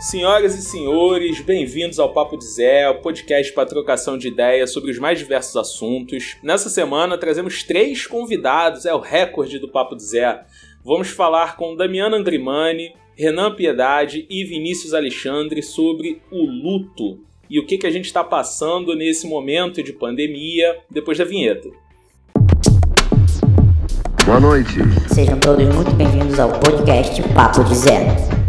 Senhoras e senhores, bem-vindos ao Papo de Zé, o podcast para trocação de ideias sobre os mais diversos assuntos. Nessa semana trazemos três convidados, é o recorde do Papo de Zé. Vamos falar com Damiano Andrimani, Renan Piedade e Vinícius Alexandre sobre o luto e o que, que a gente está passando nesse momento de pandemia depois da vinheta. Boa noite. Sejam todos muito bem-vindos ao podcast Papo de Zé.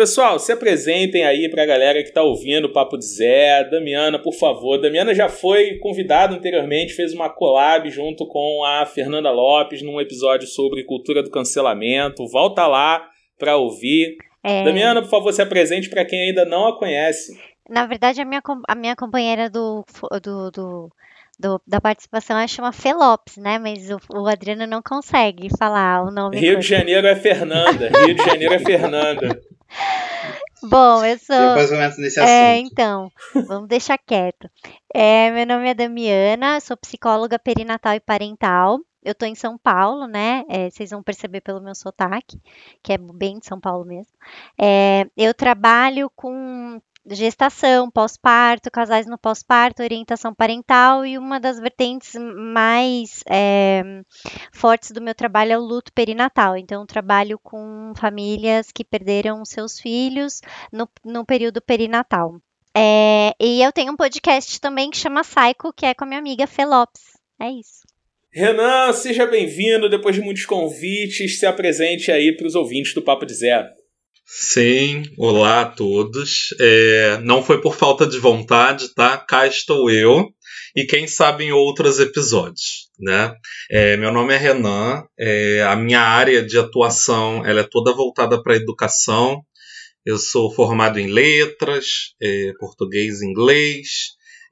Pessoal, se apresentem aí pra galera que tá ouvindo o Papo de Zé. Damiana, por favor. Damiana já foi convidada anteriormente, fez uma collab junto com a Fernanda Lopes num episódio sobre cultura do cancelamento. Volta lá pra ouvir. É... Damiana, por favor, se apresente para quem ainda não a conhece. Na verdade, a minha, a minha companheira do, do, do do, da participação é chama Felopes, né? Mas o, o, Adriano não consegue falar o nome. Rio de Janeiro é Fernanda. Rio de Janeiro é Fernanda. Bom, eu sou. Depois eu entro nesse é, assunto. É, então, vamos deixar quieto. É, meu nome é Damiana, sou psicóloga perinatal e parental. Eu tô em São Paulo, né? É, vocês vão perceber pelo meu sotaque, que é bem de São Paulo mesmo. É, eu trabalho com gestação, pós-parto, casais no pós-parto, orientação parental e uma das vertentes mais é, fortes do meu trabalho é o luto perinatal. Então, trabalho com famílias que perderam seus filhos no, no período perinatal. É, e eu tenho um podcast também que chama Psycho, que é com a minha amiga Felopes. É isso. Renan, seja bem-vindo. Depois de muitos convites, se apresente aí para os ouvintes do Papo de Zé. Sim, olá a todos. É, não foi por falta de vontade, tá? Cá estou eu e quem sabe em outros episódios, né? É, meu nome é Renan, é, a minha área de atuação ela é toda voltada para a educação. Eu sou formado em letras, é, português e inglês,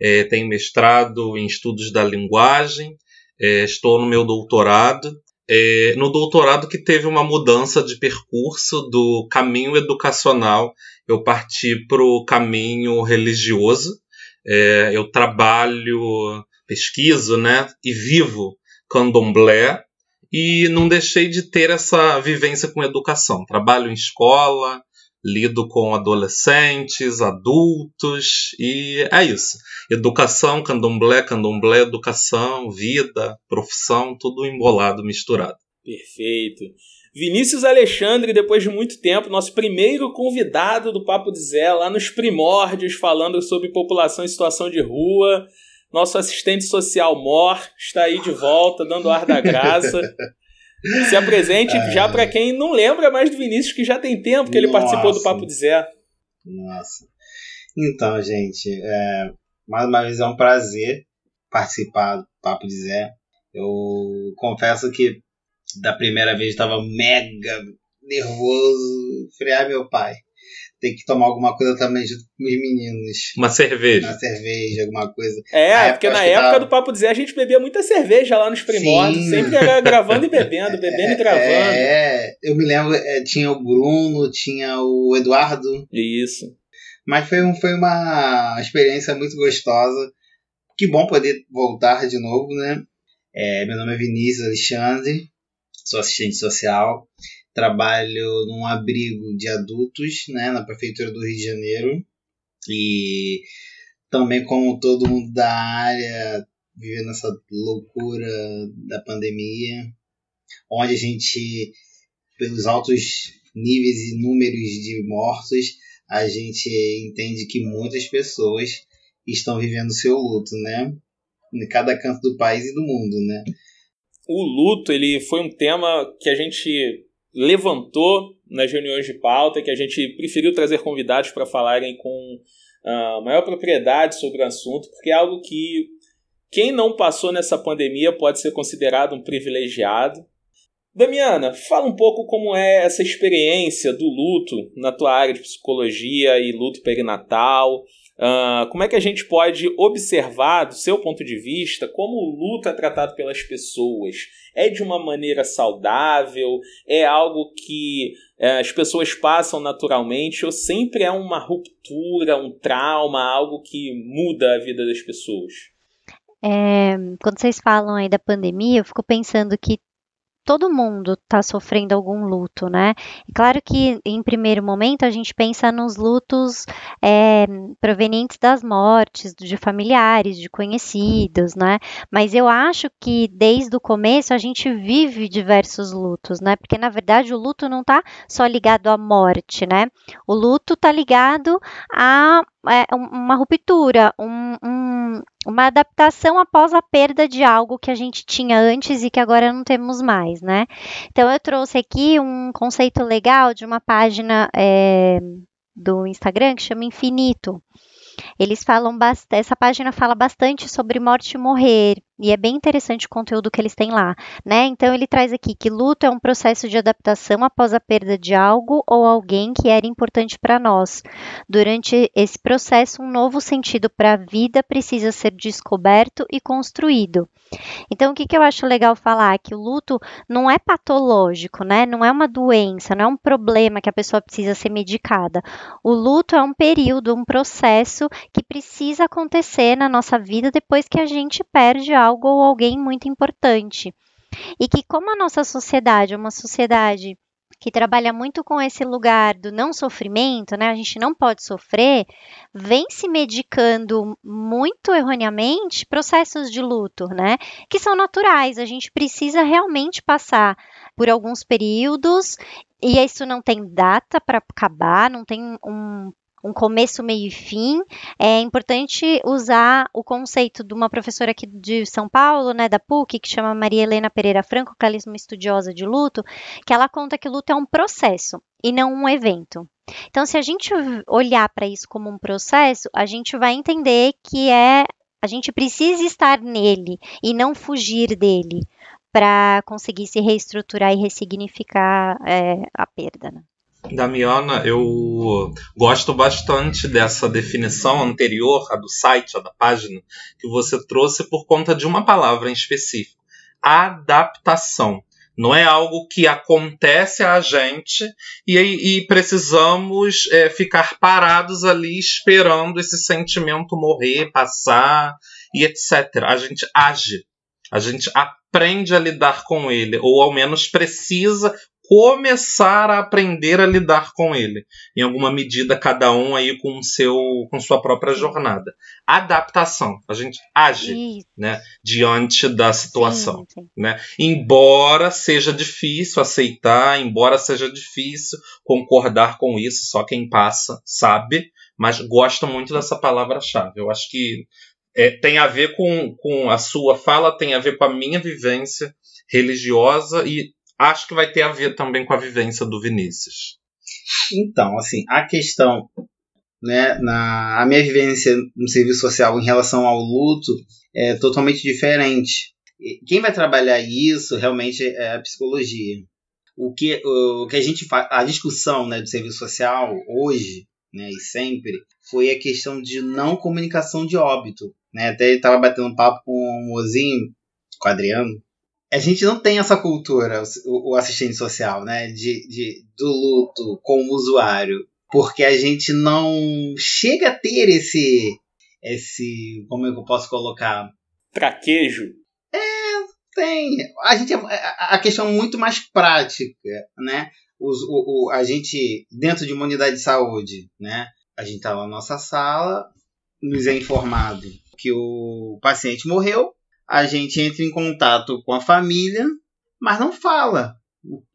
é, tenho mestrado em estudos da linguagem, é, estou no meu doutorado é, no doutorado que teve uma mudança de percurso do caminho educacional, eu parti para o caminho religioso. É, eu trabalho, pesquiso, né, e vivo candomblé e não deixei de ter essa vivência com educação. Trabalho em escola, lido com adolescentes, adultos e é isso. Educação, candomblé, candomblé, educação, vida, profissão, tudo embolado, misturado. Perfeito. Vinícius Alexandre, depois de muito tempo, nosso primeiro convidado do Papo de Zé, lá nos primórdios, falando sobre população em situação de rua. Nosso assistente social Mor está aí de volta, dando ar da graça. Se apresente já para quem não lembra mais do Vinícius, que já tem tempo que ele Nossa. participou do Papo de Zé. Nossa. Então, gente, é, mais uma vez é um prazer participar do Papo de Zé. Eu confesso que da primeira vez estava mega nervoso. Frear meu pai tem que tomar alguma coisa também junto com os meninos. Uma cerveja. Uma cerveja, alguma coisa. É, na porque na época tava... do Papo Dizer a gente bebia muita cerveja lá nos primórdios. Sim. Sempre era gravando e bebendo, bebendo é, e gravando. É, eu me lembro, é, tinha o Bruno, tinha o Eduardo. Isso. Mas foi, um, foi uma experiência muito gostosa. Que bom poder voltar de novo, né? É, meu nome é Vinícius Alexandre, sou assistente social trabalho num abrigo de adultos, né, na prefeitura do Rio de Janeiro. E também como todo mundo da área vivendo essa loucura da pandemia, onde a gente pelos altos níveis e números de mortos, a gente entende que muitas pessoas estão vivendo seu luto, né? Em cada canto do país e do mundo, né? O luto, ele foi um tema que a gente levantou nas reuniões de pauta, que a gente preferiu trazer convidados para falarem com uh, maior propriedade sobre o assunto, porque é algo que quem não passou nessa pandemia pode ser considerado um privilegiado. Damiana, fala um pouco como é essa experiência do luto na tua área de psicologia e luto perinatal. Uh, como é que a gente pode observar, do seu ponto de vista, como o luto é tratado pelas pessoas? É de uma maneira saudável? É algo que é, as pessoas passam naturalmente? Ou sempre é uma ruptura, um trauma, algo que muda a vida das pessoas? É, quando vocês falam aí da pandemia, eu fico pensando que todo mundo está sofrendo algum luto, né? Claro que em primeiro momento a gente pensa nos lutos é, provenientes das mortes de familiares, de conhecidos, né? Mas eu acho que desde o começo a gente vive diversos lutos, né? Porque na verdade o luto não está só ligado à morte, né? O luto está ligado a é, uma ruptura, um, um, uma adaptação após a perda de algo que a gente tinha antes e que agora não temos mais, né? Então eu trouxe aqui um conceito legal de uma página é, do Instagram que chama Infinito. Eles falam bastante, essa página fala bastante sobre morte e morrer, e é bem interessante o conteúdo que eles têm lá, né? Então ele traz aqui que luto é um processo de adaptação após a perda de algo ou alguém que era importante para nós. Durante esse processo, um novo sentido para a vida precisa ser descoberto e construído. Então, o que, que eu acho legal falar? Que o luto não é patológico, né? Não é uma doença, não é um problema que a pessoa precisa ser medicada. O luto é um período, um processo que precisa acontecer na nossa vida depois que a gente perde algo algo ou alguém muito importante. E que, como a nossa sociedade é uma sociedade que trabalha muito com esse lugar do não sofrimento, né? A gente não pode sofrer, vem se medicando muito erroneamente processos de luto, né? Que são naturais. A gente precisa realmente passar por alguns períodos e isso não tem data para acabar, não tem um um começo, meio e fim. É importante usar o conceito de uma professora aqui de São Paulo, né, da PUC, que chama Maria Helena Pereira Franco, que ela é uma estudiosa de luto, que ela conta que luto é um processo e não um evento. Então, se a gente olhar para isso como um processo, a gente vai entender que é a gente precisa estar nele e não fugir dele para conseguir se reestruturar e ressignificar é, a perda. Né? Damiana, eu gosto bastante dessa definição anterior, a do site, a da página, que você trouxe por conta de uma palavra em específico: adaptação. Não é algo que acontece a gente e, e precisamos é, ficar parados ali esperando esse sentimento morrer, passar e etc. A gente age, a gente aprende a lidar com ele, ou ao menos precisa começar a aprender a lidar com ele. Em alguma medida, cada um aí com seu com sua própria jornada. Adaptação. A gente age né, diante da situação. Sim, sim. Né? Embora seja difícil aceitar, embora seja difícil concordar com isso, só quem passa sabe, mas gosto muito dessa palavra-chave. Eu acho que é, tem a ver com, com a sua fala, tem a ver com a minha vivência religiosa e acho que vai ter a ver também com a vivência do Vinícius. Então, assim, a questão, né, na a minha vivência no serviço social em relação ao luto é totalmente diferente. Quem vai trabalhar isso realmente é a psicologia. O que, o que a gente faz, a discussão né, do serviço social hoje né, e sempre foi a questão de não comunicação de óbito. Né? Até estava batendo um papo com o mozinho, com o Adriano, a gente não tem essa cultura, o, o assistente social, né? De, de, do luto como usuário. Porque a gente não chega a ter esse. esse. como é que eu posso colocar? Traquejo. É, tem. A gente a questão é muito mais prática, né? Os, o, o, a gente, dentro de uma unidade de saúde, né? A gente tá lá na nossa sala, nos é informado que o paciente morreu, a gente entra em contato com a família, mas não fala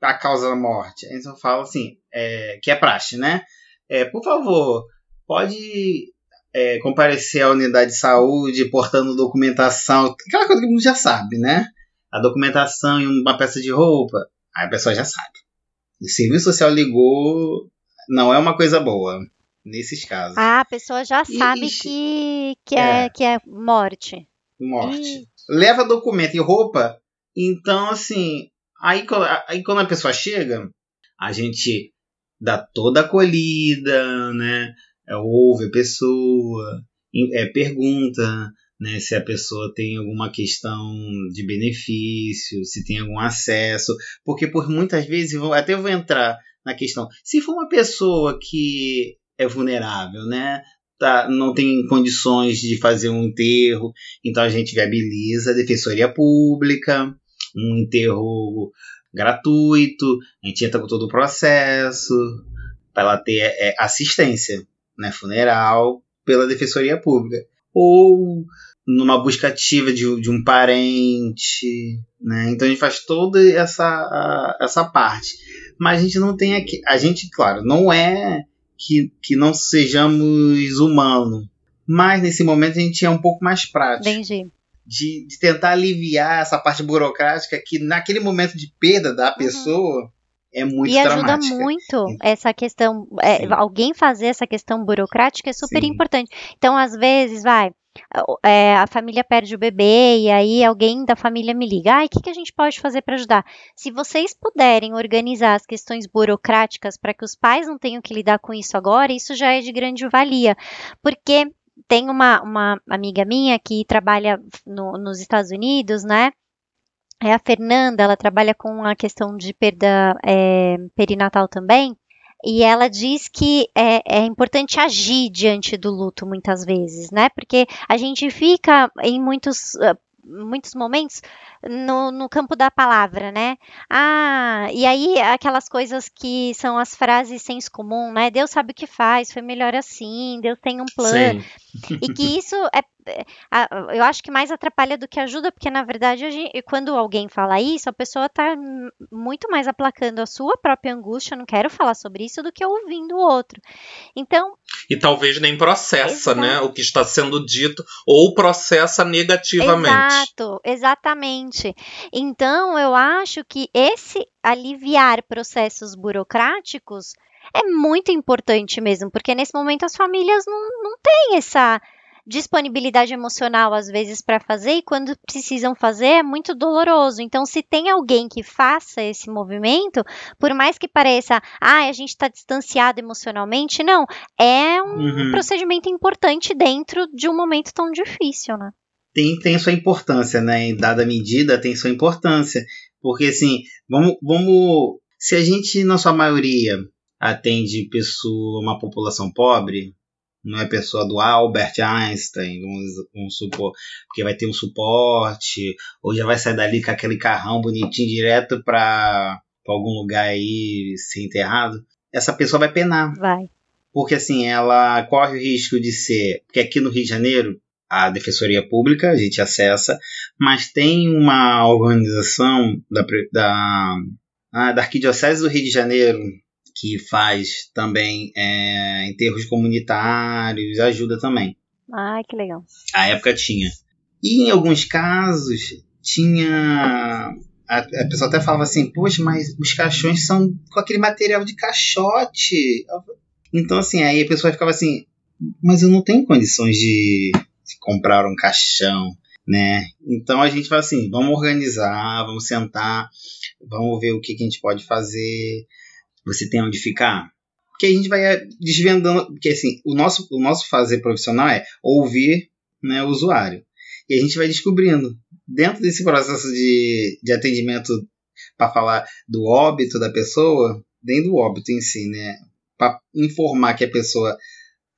a causa da morte. A gente só fala assim, é, que é praxe, né? É, por favor, pode é, comparecer à unidade de saúde portando documentação, aquela coisa que a gente já sabe, né? A documentação e uma peça de roupa, aí a pessoa já sabe. O serviço social ligou, não é uma coisa boa nesses casos. Ah, a pessoa já sabe e, que, que, é, é, que é morte. Morte. Leva documento e roupa. Então, assim, aí, aí quando a pessoa chega, a gente dá toda a acolhida, né? é, ouve a pessoa, é, pergunta né, se a pessoa tem alguma questão de benefício, se tem algum acesso, porque por muitas vezes, até vou entrar na questão, se for uma pessoa que é vulnerável, né, tá, não tem condições de fazer um enterro, então a gente viabiliza a defensoria pública, um enterro gratuito, a gente entra com todo o processo para ela ter é, assistência né, funeral pela defensoria pública ou numa busca ativa de, de um parente, né? Então a gente faz toda essa, essa parte. Mas a gente não tem aqui. A gente, claro, não é que, que não sejamos humanos. Mas nesse momento a gente é um pouco mais prático. Entendi. De, de tentar aliviar essa parte burocrática que naquele momento de perda da uhum. pessoa é muito E ajuda dramática. muito essa questão, é, alguém fazer essa questão burocrática é super Sim. importante. Então, às vezes, vai, é, a família perde o bebê e aí alguém da família me liga. Ai, o que, que a gente pode fazer para ajudar? Se vocês puderem organizar as questões burocráticas para que os pais não tenham que lidar com isso agora, isso já é de grande valia. Porque tem uma, uma amiga minha que trabalha no, nos Estados Unidos, né? É a Fernanda, ela trabalha com a questão de perda é, perinatal também. E ela diz que é, é, importante agir diante do luto muitas vezes, né? Porque a gente fica em muitos, uh, muitos momentos no, no, campo da palavra, né? Ah, e aí aquelas coisas que são as frases senso comum, né? Deus sabe o que faz, foi melhor assim, Deus tem um plano. Sim. E que isso é eu acho que mais atrapalha do que ajuda, porque na verdade, quando alguém fala isso, a pessoa está muito mais aplacando a sua própria angústia, não quero falar sobre isso, do que ouvindo o outro. Então. E talvez nem processa, exato. né? O que está sendo dito, ou processa negativamente. Exato, exatamente. Então, eu acho que esse aliviar processos burocráticos é muito importante mesmo, porque nesse momento as famílias não, não têm essa disponibilidade emocional às vezes para fazer e quando precisam fazer é muito doloroso. Então, se tem alguém que faça esse movimento, por mais que pareça, ah, a gente está distanciado emocionalmente, não, é um uhum. procedimento importante dentro de um momento tão difícil, né? Tem, tem sua importância, né? Em dada medida, tem sua importância. Porque, assim, vamos, vamos. Se a gente, na sua maioria, atende pessoa, uma população pobre, não é pessoa do Albert Einstein, vamos, vamos supor, porque vai ter um suporte, ou já vai sair dali com aquele carrão bonitinho direto para algum lugar aí ser enterrado, essa pessoa vai penar. Vai. Porque assim, ela corre o risco de ser. Porque aqui no Rio de Janeiro, a Defensoria Pública, a gente acessa, mas tem uma organização da, da, ah, da Arquidiocese do Rio de Janeiro, que faz também é, enterros comunitários, ajuda também. Ah, que legal. A época tinha. E em alguns casos tinha. A, a pessoa até falava assim, poxa, mas os caixões são com aquele material de caixote. Então, assim, aí a pessoa ficava assim, mas eu não tenho condições de, de comprar um caixão, né? Então a gente fala assim, vamos organizar, vamos sentar, vamos ver o que, que a gente pode fazer você tem onde ficar? Porque a gente vai desvendando, porque assim, o nosso, o nosso fazer profissional é ouvir né, o usuário. E a gente vai descobrindo, dentro desse processo de, de atendimento para falar do óbito da pessoa, dentro do óbito em si, né? Para informar que a pessoa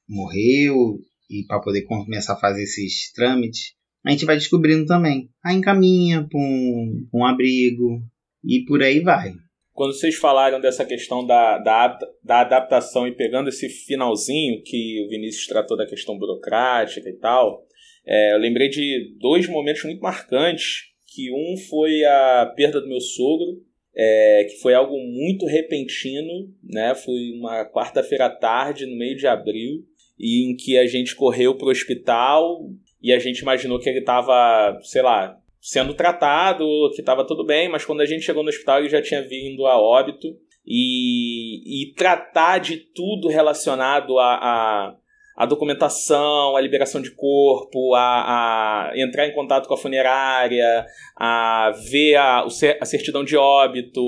morreu e para poder começar a fazer esses trâmites, a gente vai descobrindo também. Aí encaminha para um, um abrigo e por aí vai quando vocês falaram dessa questão da, da, da, adaptação e pegando esse finalzinho que o Vinícius tratou da questão burocrática e tal, é, eu lembrei de dois momentos muito marcantes, que um foi a perda do meu sogro, é, que foi algo muito repentino, né? Foi uma quarta-feira à tarde, no meio de abril, e em que a gente correu para o hospital e a gente imaginou que ele estava, sei lá, sendo tratado, que estava tudo bem, mas quando a gente chegou no hospital ele já tinha vindo a óbito. E, e tratar de tudo relacionado a, a, a documentação, a liberação de corpo, a, a entrar em contato com a funerária, a ver a, a certidão de óbito,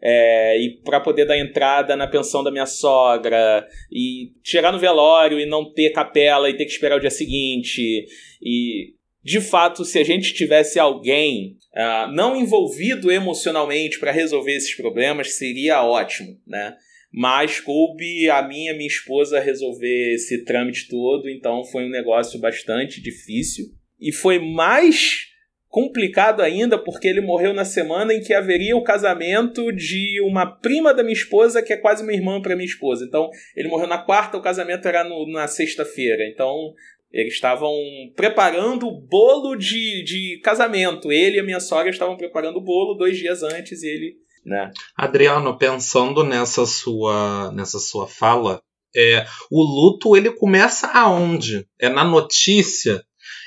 é, e para poder dar entrada na pensão da minha sogra, e chegar no velório e não ter capela e ter que esperar o dia seguinte. E de fato, se a gente tivesse alguém uh, não envolvido emocionalmente para resolver esses problemas, seria ótimo, né? Mas coube a minha minha esposa resolver esse trâmite todo, então foi um negócio bastante difícil. E foi mais complicado ainda porque ele morreu na semana em que haveria o casamento de uma prima da minha esposa, que é quase uma irmã para minha esposa. Então, ele morreu na quarta, o casamento era no, na sexta-feira. Então, eles estavam preparando o bolo de, de casamento. Ele e a minha sogra estavam preparando o bolo dois dias antes e ele né? Adriano, pensando nessa sua, nessa sua fala, é, o luto ele começa aonde? É na notícia?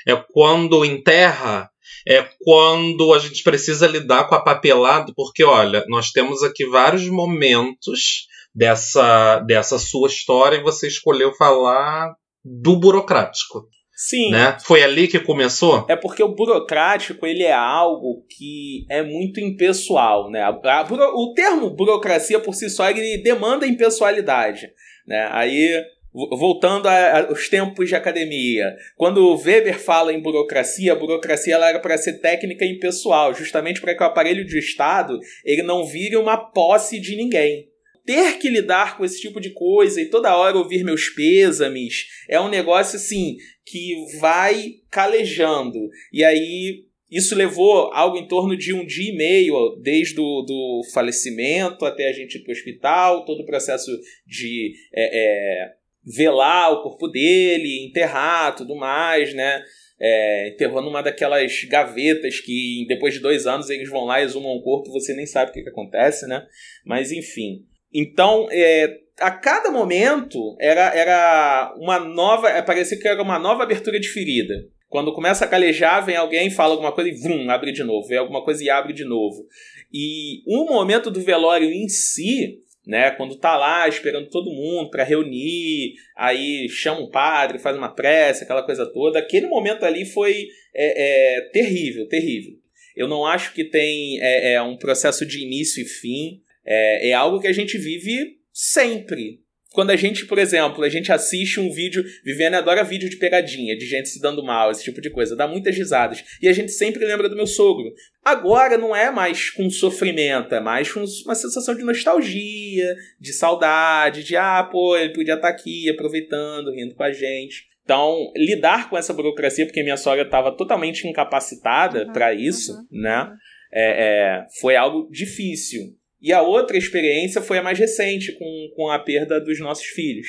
É quando enterra? É quando a gente precisa lidar com a papelada? Porque, olha, nós temos aqui vários momentos dessa, dessa sua história e você escolheu falar do burocrático. Sim. Né? Foi ali que começou? É porque o burocrático ele é algo que é muito impessoal, né? A, a, o termo burocracia por si só ele demanda impessoalidade, né? Aí voltando aos tempos de academia, quando o Weber fala em burocracia, a burocracia ela era para ser técnica impessoal, justamente para que o aparelho de Estado ele não vire uma posse de ninguém ter que lidar com esse tipo de coisa e toda hora ouvir meus pêsames é um negócio assim que vai calejando. E aí isso levou algo em torno de um dia e meio, desde o do falecimento até a gente ir para o hospital, todo o processo de é, é, velar o corpo dele, enterrar, tudo mais, né? É, enterrou numa daquelas gavetas que depois de dois anos eles vão lá, exumam o corpo, você nem sabe o que, que acontece, né? Mas enfim. Então, é, a cada momento era, era uma nova. É, parecia que era uma nova abertura de ferida. Quando começa a calejar, vem alguém, fala alguma coisa e vum, abre de novo. Vem alguma coisa e abre de novo. E o momento do velório em si, né, quando tá lá esperando todo mundo para reunir, aí chama um padre, faz uma prece, aquela coisa toda, aquele momento ali foi é, é, terrível, terrível. Eu não acho que tem é, é um processo de início e fim. É, é algo que a gente vive sempre. Quando a gente, por exemplo, a gente assiste um vídeo, Viviane adora vídeo de pegadinha, de gente se dando mal, esse tipo de coisa, dá muitas risadas. E a gente sempre lembra do meu sogro. Agora não é mais com sofrimento, é mais com uma sensação de nostalgia, de saudade, de ah, pô, ele podia estar tá aqui aproveitando, rindo com a gente. Então, lidar com essa burocracia, porque minha sogra estava totalmente incapacitada uhum, para isso, uhum, né? Uhum. É, é, foi algo difícil. E a outra experiência foi a mais recente, com, com a perda dos nossos filhos,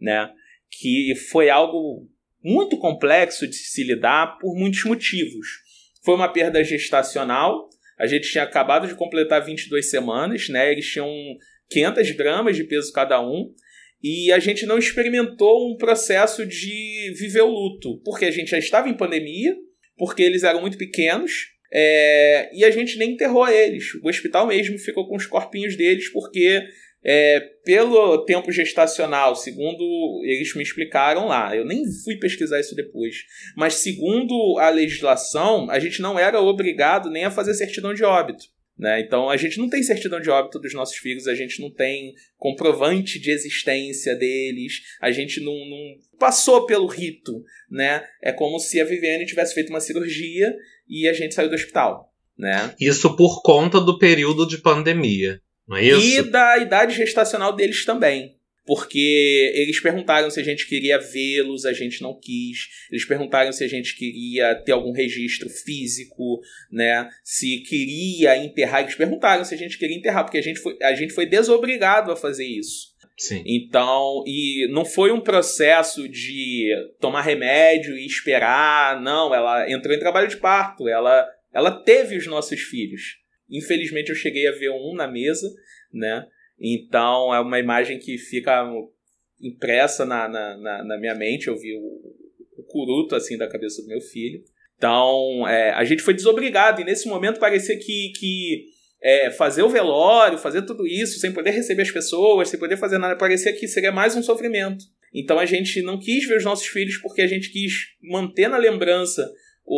né? Que foi algo muito complexo de se lidar por muitos motivos. Foi uma perda gestacional, a gente tinha acabado de completar 22 semanas, né? Eles tinham 500 gramas de peso cada um, e a gente não experimentou um processo de viver o luto, porque a gente já estava em pandemia, porque eles eram muito pequenos, é, e a gente nem enterrou eles. O hospital mesmo ficou com os corpinhos deles, porque é, pelo tempo gestacional, segundo eles me explicaram lá, eu nem fui pesquisar isso depois, mas segundo a legislação, a gente não era obrigado nem a fazer certidão de óbito. Né? Então a gente não tem certidão de óbito dos nossos filhos, a gente não tem comprovante de existência deles, a gente não, não passou pelo rito. Né? É como se a Viviane tivesse feito uma cirurgia e a gente saiu do hospital. Né? Isso por conta do período de pandemia, não é isso? E da idade gestacional deles também. Porque eles perguntaram se a gente queria vê-los, a gente não quis. Eles perguntaram se a gente queria ter algum registro físico, né? Se queria enterrar. Eles perguntaram se a gente queria enterrar, porque a gente foi, a gente foi desobrigado a fazer isso. Sim. Então, e não foi um processo de tomar remédio e esperar, não, ela entrou em trabalho de parto, ela, ela teve os nossos filhos. Infelizmente eu cheguei a ver um na mesa, né? Então é uma imagem que fica impressa na, na, na, na minha mente, eu vi o, o curuto assim da cabeça do meu filho. Então, é, a gente foi desobrigado, e nesse momento parecia que, que é, fazer o velório, fazer tudo isso, sem poder receber as pessoas, sem poder fazer nada, parecia que seria mais um sofrimento. Então a gente não quis ver os nossos filhos porque a gente quis manter na lembrança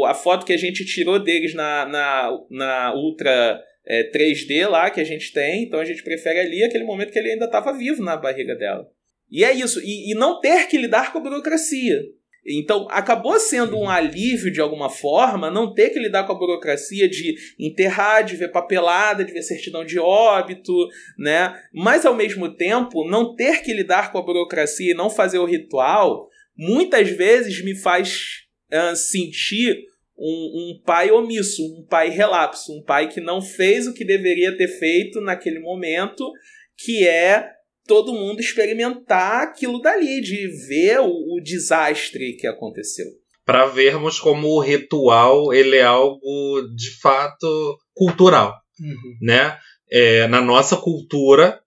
a foto que a gente tirou deles na, na, na Ultra é, 3D lá que a gente tem. Então a gente prefere ali aquele momento que ele ainda estava vivo na barriga dela. E é isso. E, e não ter que lidar com a burocracia. Então, acabou sendo um alívio de alguma forma não ter que lidar com a burocracia de enterrar, de ver papelada, de ver certidão de óbito, né? Mas ao mesmo tempo, não ter que lidar com a burocracia e não fazer o ritual, muitas vezes me faz uh, sentir um, um pai omisso, um pai relapso, um pai que não fez o que deveria ter feito naquele momento, que é todo mundo experimentar aquilo dali, de ver o, o desastre que aconteceu. Para vermos como o ritual ele é algo de fato cultural, uhum. né? É, na nossa cultura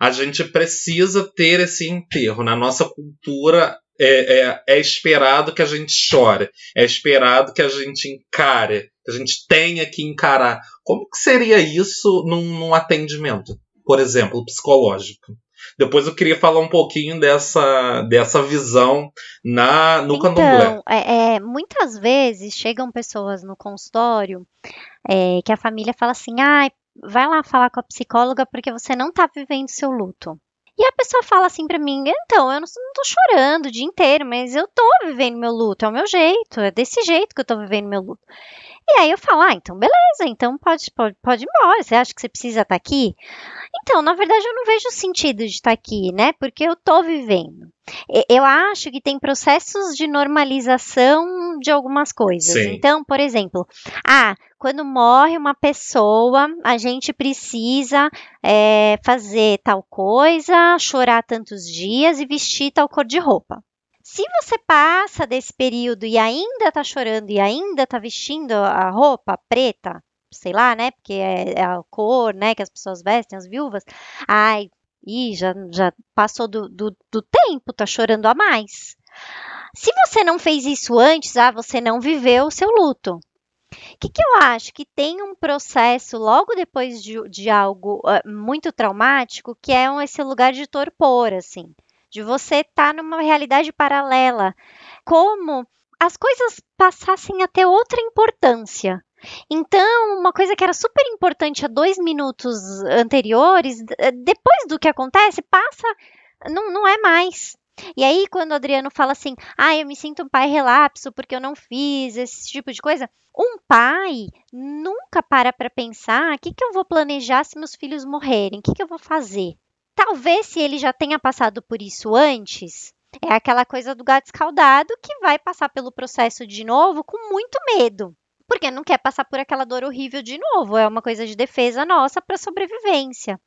a gente precisa ter esse enterro. Na nossa cultura é, é, é, esperado que a gente chore, é esperado que a gente encare, que a gente tenha que encarar. Como que seria isso num, num atendimento, por exemplo, psicológico? Depois eu queria falar um pouquinho dessa, dessa visão na, no então, candomblé. É, é, muitas vezes chegam pessoas no consultório é, que a família fala assim: ah, vai lá falar com a psicóloga porque você não está vivendo seu luto. E a pessoa fala assim para mim: então, eu não, não tô chorando o dia inteiro, mas eu tô vivendo meu luto, é o meu jeito, é desse jeito que eu tô vivendo meu luto. E aí eu falo, ah, então beleza, então pode, pode, pode ir embora. Você acha que você precisa estar tá aqui? Então, na verdade, eu não vejo sentido de estar tá aqui, né? Porque eu tô vivendo. Eu acho que tem processos de normalização de algumas coisas. Sim. Então, por exemplo, ah, quando morre uma pessoa, a gente precisa é, fazer tal coisa, chorar tantos dias e vestir tal cor de roupa. Se você passa desse período e ainda tá chorando e ainda tá vestindo a roupa preta, sei lá, né? Porque é, é a cor, né? Que as pessoas vestem, as viúvas. Ai, e já, já passou do, do, do tempo, tá chorando a mais. Se você não fez isso antes, ah, você não viveu o seu luto. O que, que, eu acho? Que tem um processo logo depois de, de algo uh, muito traumático, que é um, esse lugar de torpor, assim de você estar tá numa realidade paralela, como as coisas passassem a ter outra importância. Então, uma coisa que era super importante há dois minutos anteriores, depois do que acontece, passa, não, não é mais. E aí, quando o Adriano fala assim, ah, eu me sinto um pai relapso porque eu não fiz esse tipo de coisa, um pai nunca para para pensar: o que, que eu vou planejar se meus filhos morrerem? O que, que eu vou fazer? Talvez se ele já tenha passado por isso antes, é aquela coisa do gato escaldado que vai passar pelo processo de novo com muito medo. Porque não quer passar por aquela dor horrível de novo, é uma coisa de defesa nossa para sobrevivência.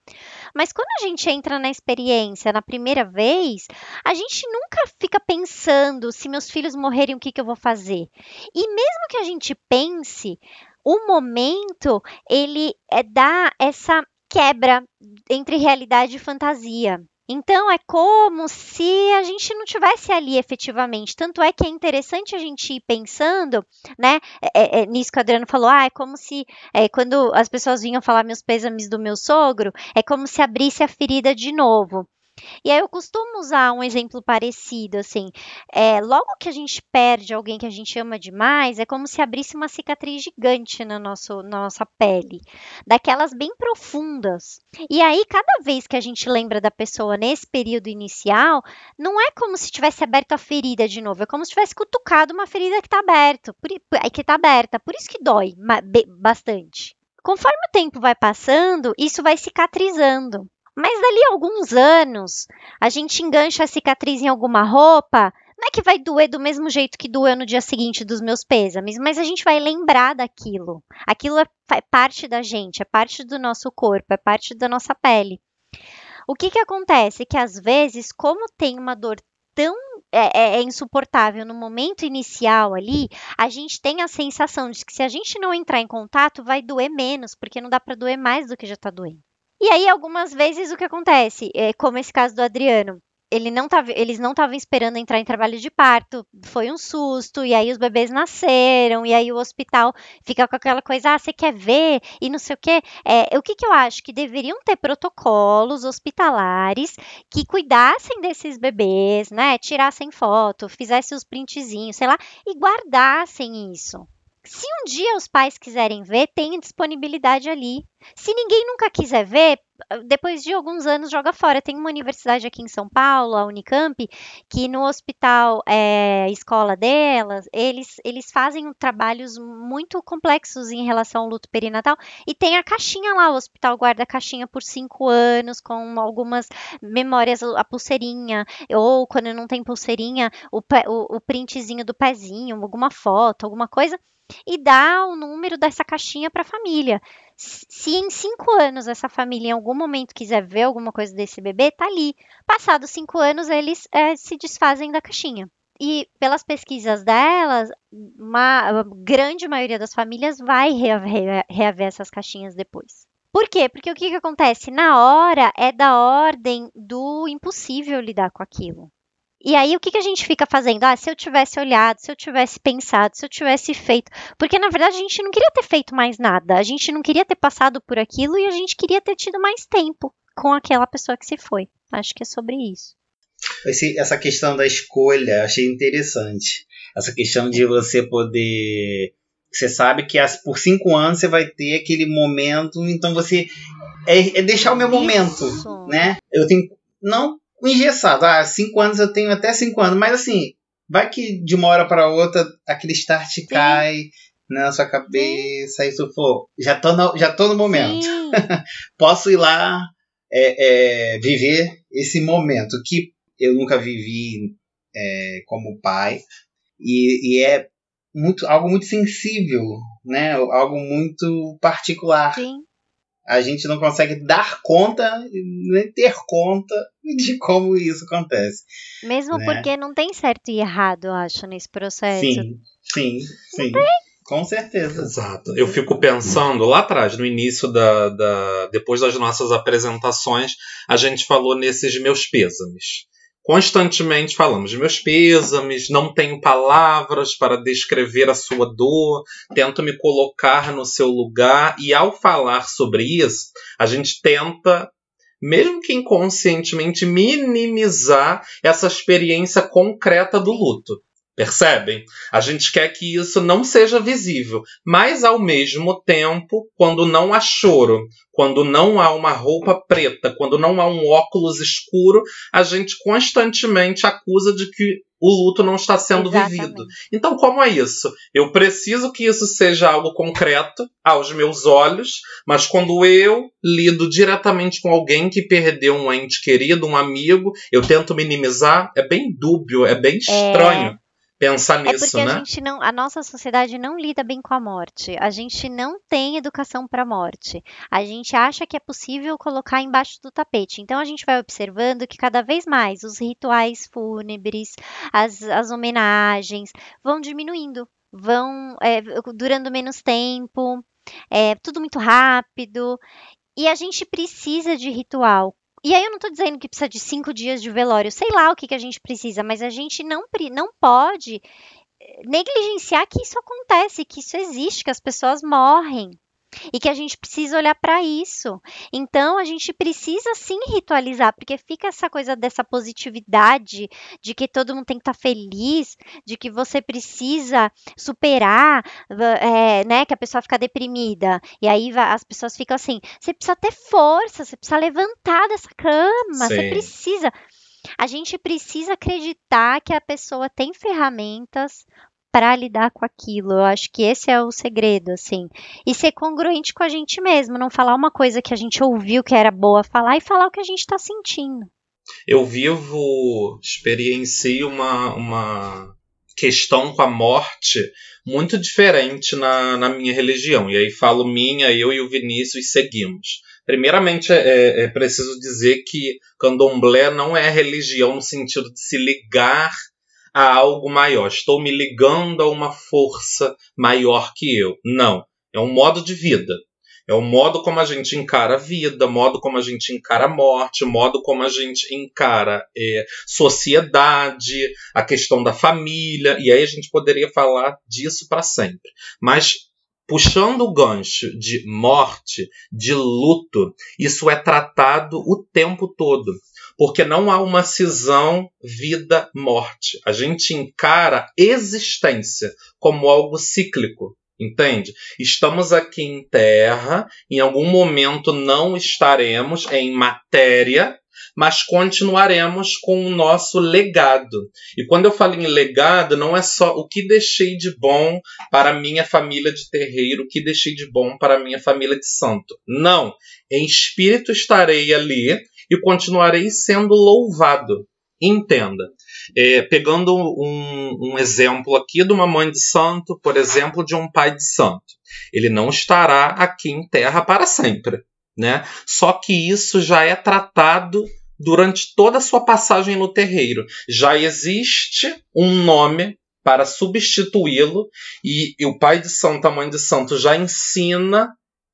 Mas quando a gente entra na experiência na primeira vez, a gente nunca fica pensando se meus filhos morrerem, o que, que eu vou fazer. E mesmo que a gente pense, o momento ele é, dá essa quebra entre realidade e fantasia. Então é como se a gente não tivesse ali efetivamente. Tanto é que é interessante a gente ir pensando, né? É, é, é nisso que o Adriano falou, ah, é como se é, quando as pessoas vinham falar meus pêsames do meu sogro, é como se abrisse a ferida de novo. E aí eu costumo usar um exemplo parecido, assim, é, logo que a gente perde alguém que a gente ama demais, é como se abrisse uma cicatriz gigante na, nosso, na nossa pele, daquelas bem profundas. E aí, cada vez que a gente lembra da pessoa nesse período inicial, não é como se tivesse aberto a ferida de novo, é como se tivesse cutucado uma ferida que está aberta, por, que está aberta, por isso que dói bastante. Conforme o tempo vai passando, isso vai cicatrizando. Mas dali a alguns anos, a gente engancha a cicatriz em alguma roupa, não é que vai doer do mesmo jeito que doeu no dia seguinte dos meus pêsames, mas a gente vai lembrar daquilo. Aquilo é parte da gente, é parte do nosso corpo, é parte da nossa pele. O que, que acontece? Que às vezes, como tem uma dor tão é, é, é, insuportável no momento inicial ali, a gente tem a sensação de que se a gente não entrar em contato, vai doer menos, porque não dá para doer mais do que já está doendo. E aí, algumas vezes, o que acontece? É, como esse caso do Adriano. ele não tava, eles não estavam esperando entrar em trabalho de parto, foi um susto, e aí os bebês nasceram, e aí o hospital fica com aquela coisa, ah, você quer ver? E não sei o quê. É, o que, que eu acho? Que deveriam ter protocolos hospitalares que cuidassem desses bebês, né? Tirassem foto, fizessem os printzinhos, sei lá, e guardassem isso. Se um dia os pais quiserem ver, tem disponibilidade ali. Se ninguém nunca quiser ver, depois de alguns anos joga fora. Tem uma universidade aqui em São Paulo, a Unicamp, que no hospital é, escola delas, eles, eles fazem trabalhos muito complexos em relação ao luto perinatal e tem a caixinha lá, o hospital guarda a caixinha por cinco anos com algumas memórias, a pulseirinha, ou quando não tem pulseirinha, o, o, o printzinho do pezinho, alguma foto, alguma coisa e dá o número dessa caixinha para a família. Se em cinco anos essa família em algum momento quiser ver alguma coisa desse bebê, tá ali. Passados cinco anos, eles é, se desfazem da caixinha. E pelas pesquisas delas, uma grande maioria das famílias vai reaver, reaver essas caixinhas depois. Por quê? Porque o que, que acontece? Na hora é da ordem do impossível lidar com aquilo. E aí, o que, que a gente fica fazendo? Ah, se eu tivesse olhado, se eu tivesse pensado, se eu tivesse feito. Porque, na verdade, a gente não queria ter feito mais nada. A gente não queria ter passado por aquilo e a gente queria ter tido mais tempo com aquela pessoa que se foi. Acho que é sobre isso. Esse, essa questão da escolha, achei interessante. Essa questão de você poder. Você sabe que as, por cinco anos você vai ter aquele momento, então você. É, é deixar o meu momento, isso. né? Eu tenho. Não engessado. Ah, cinco anos eu tenho até cinco anos, mas assim, vai que de uma hora para outra aquele start Sim. cai na sua cabeça, Sim. e tu for, já tô no, já tô no momento. Posso ir lá é, é, viver esse momento que eu nunca vivi é, como pai e, e, é muito algo muito sensível, né? Algo muito particular. Sim a gente não consegue dar conta, nem ter conta de como isso acontece. Mesmo né? porque não tem certo e errado, eu acho, nesse processo. Sim, sim, sim. Com certeza. Exato. Eu fico pensando, lá atrás, no início da, da. Depois das nossas apresentações, a gente falou nesses meus pêsames constantemente falamos meus pêsames, não tenho palavras para descrever a sua dor, tento me colocar no seu lugar e ao falar sobre isso, a gente tenta mesmo que inconscientemente minimizar essa experiência concreta do luto. Percebem? A gente quer que isso não seja visível, mas ao mesmo tempo, quando não há choro, quando não há uma roupa preta, quando não há um óculos escuro, a gente constantemente acusa de que o luto não está sendo Exatamente. vivido. Então, como é isso? Eu preciso que isso seja algo concreto aos meus olhos, mas quando eu lido diretamente com alguém que perdeu um ente querido, um amigo, eu tento minimizar, é bem dúbio, é bem é. estranho. É pensar é nisso, porque né? a gente não, a nossa sociedade não lida bem com a morte. A gente não tem educação para a morte. A gente acha que é possível colocar embaixo do tapete. Então a gente vai observando que cada vez mais os rituais fúnebres, as, as homenagens vão diminuindo, vão é, durando menos tempo, é tudo muito rápido. E a gente precisa de ritual e aí eu não estou dizendo que precisa de cinco dias de velório, sei lá o que, que a gente precisa, mas a gente não, não pode eh, negligenciar que isso acontece, que isso existe, que as pessoas morrem e que a gente precisa olhar para isso. Então a gente precisa sim ritualizar, porque fica essa coisa dessa positividade de que todo mundo tem que estar tá feliz, de que você precisa superar, é, né? Que a pessoa fica deprimida e aí as pessoas ficam assim: você precisa ter força, você precisa levantar dessa cama, sim. você precisa. A gente precisa acreditar que a pessoa tem ferramentas para lidar com aquilo. Eu acho que esse é o segredo, assim. E ser congruente com a gente mesmo, não falar uma coisa que a gente ouviu que era boa falar e falar o que a gente está sentindo. Eu vivo, experiencio uma, uma questão com a morte muito diferente na, na minha religião. E aí falo minha, eu e o Vinícius seguimos. Primeiramente, é, é preciso dizer que candomblé não é religião no sentido de se ligar a algo maior. Estou me ligando a uma força maior que eu. Não. É um modo de vida. É o modo como a gente encara a vida, modo como a gente encara a morte, modo como a gente encara é, sociedade, a questão da família, e aí a gente poderia falar disso para sempre. Mas puxando o gancho de morte, de luto, isso é tratado o tempo todo. Porque não há uma cisão vida-morte. A gente encara existência como algo cíclico. Entende? Estamos aqui em terra, em algum momento não estaremos em matéria, mas continuaremos com o nosso legado. E quando eu falo em legado, não é só o que deixei de bom para minha família de terreiro, o que deixei de bom para minha família de santo. Não. Em espírito estarei ali e continuarei sendo louvado. Entenda. É, pegando um, um, exemplo aqui de uma mãe de santo, por exemplo, de um pai de santo. Ele não estará aqui em terra para sempre. Né? Só que isso já é tratado durante toda a sua passagem no terreiro. Já existe um nome para substituí-lo e, e, o pai de santo, a mãe de santo já ensina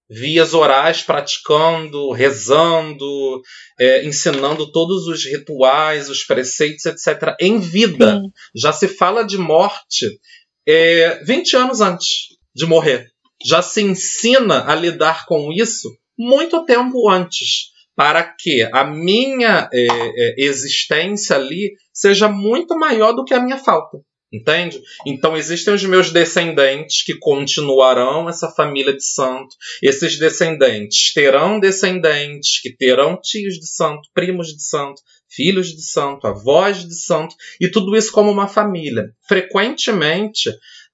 vias orais, praticando, rezando, é, ensinando todos os rituais, os preceitos, etc. Em vida. Sim. Já se fala de morte é, 20 anos antes de morrer. Já se ensina a lidar com isso muito tempo antes para que a minha é, é, existência ali seja muito maior do que a minha falta. Entende? Então existem os meus descendentes que continuarão essa família de santo. Esses descendentes terão descendentes que terão tios de santo, primos de santo, filhos de santo, avós de santo, e tudo isso como uma família. Frequentemente,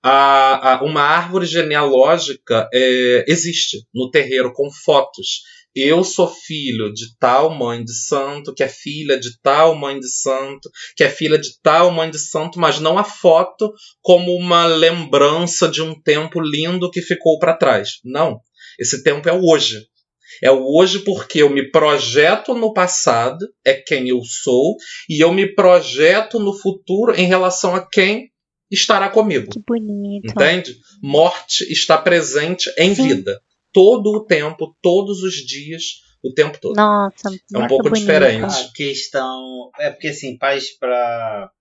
a, a, uma árvore genealógica é, existe no terreiro com fotos eu sou filho de tal mãe de santo, que é filha de tal mãe de santo, que é filha de tal mãe de santo, mas não a foto como uma lembrança de um tempo lindo que ficou para trás. Não. Esse tempo é o hoje. É o hoje porque eu me projeto no passado, é quem eu sou, e eu me projeto no futuro em relação a quem estará comigo. Que bonito. Entende? Morte está presente em Sim. vida todo o tempo, todos os dias, o tempo todo. Nossa, é um pouco bonito. diferente. A questão é porque assim, pais para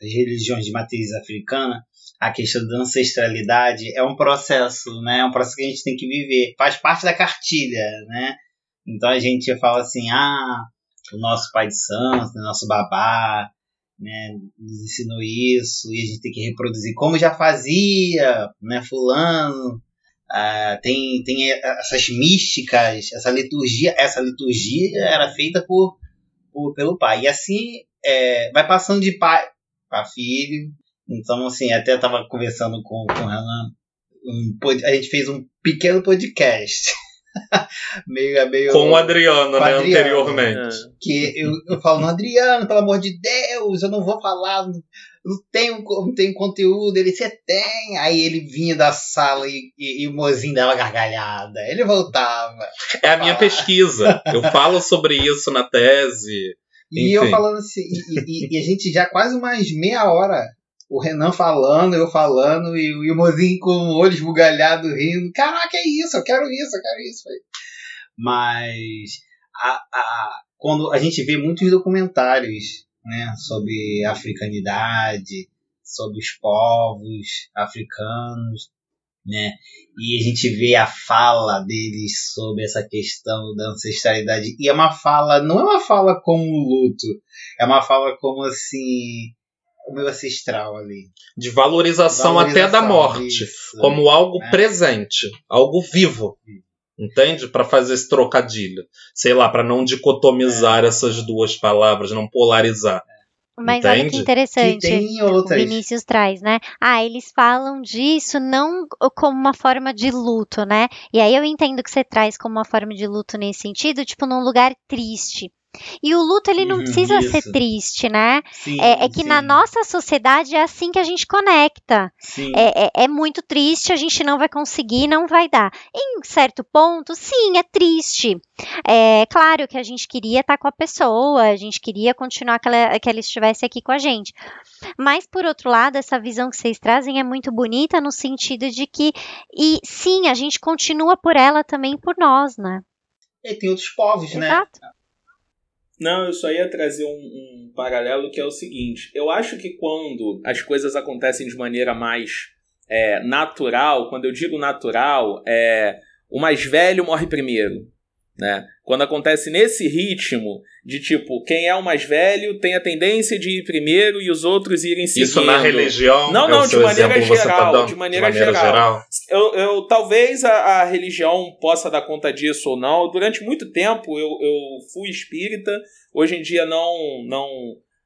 as religiões de matriz africana, a questão da ancestralidade é um processo, né? É um processo que a gente tem que viver. Faz parte da cartilha, né? Então a gente fala assim, ah, o nosso pai de santo, o nosso babá, né, nos ensinou isso e a gente tem que reproduzir como já fazia, né, fulano, Uh, tem, tem essas místicas, essa liturgia, essa liturgia era feita por, por pelo pai. E assim é, vai passando de pai para filho. Então, assim, até estava conversando com, com o Renan, um, a gente fez um pequeno podcast. meio, meio, com o Adriano, com né, Adriano, anteriormente. Que eu, eu falo, Adriano, pelo amor de Deus, eu não vou falar não tem, não tem conteúdo. Ele, você tem. Aí ele vinha da sala e, e, e o mozinho dava gargalhada. Ele voltava. É a minha pesquisa. Eu falo sobre isso na tese. E Enfim. eu falando assim, e, e, a gente já quase umas meia hora o Renan falando, eu falando, e, o mozinho com o olho esbugalhado rindo. Caraca, é isso, eu quero isso, eu quero isso. Mas a, a, quando a gente vê muitos documentários né, sobre africanidade, sobre os povos africanos, né? E a gente vê a fala deles sobre essa questão da ancestralidade. E é uma fala, não é uma fala como luto, é uma fala como assim, o meu ancestral ali. De valorização, valorização até da morte, isso, como algo né? presente, algo vivo. Entende? Para fazer esse trocadilho. Sei lá, para não dicotomizar é. essas duas palavras, não polarizar. Mas Entende? olha que interessante, que o Vinícius traz, né? Ah, eles falam disso não como uma forma de luto, né? E aí eu entendo que você traz como uma forma de luto nesse sentido, tipo num lugar triste. E o luto, ele não Uhum, precisa ser isso. triste, né? Sim, É, é que na sim, nossa sociedade é assim que a gente conecta. sim. É, é- é muito triste, a gente não vai conseguir, não vai dar. Em certo ponto, sim, é triste. É claro que a gente queria estar com a pessoa, a gente queria continuar que ela, que ela estivesse aqui com a gente. Mas, por outro lado, essa visão que vocês trazem é muito bonita no sentido de que, e sim, a gente continua por ela também por nós, né? E tem outros povos, né? Não, eu só ia trazer um, um paralelo que é o seguinte: eu acho que quando as coisas acontecem de maneira mais é, natural, quando eu digo natural, é o mais velho morre primeiro. Né? Quando acontece nesse ritmo de tipo, quem é o mais velho tem a tendência de ir primeiro e os outros irem seguindo. Isso na religião. Não, é não, o de maneira exemplo, você tá geral, dando? de maneira geral. Eu, eu- talvez a, a religião possa dar conta disso ou não. Durante muito tempo eu, eu fui espírita. Hoje em dia não, não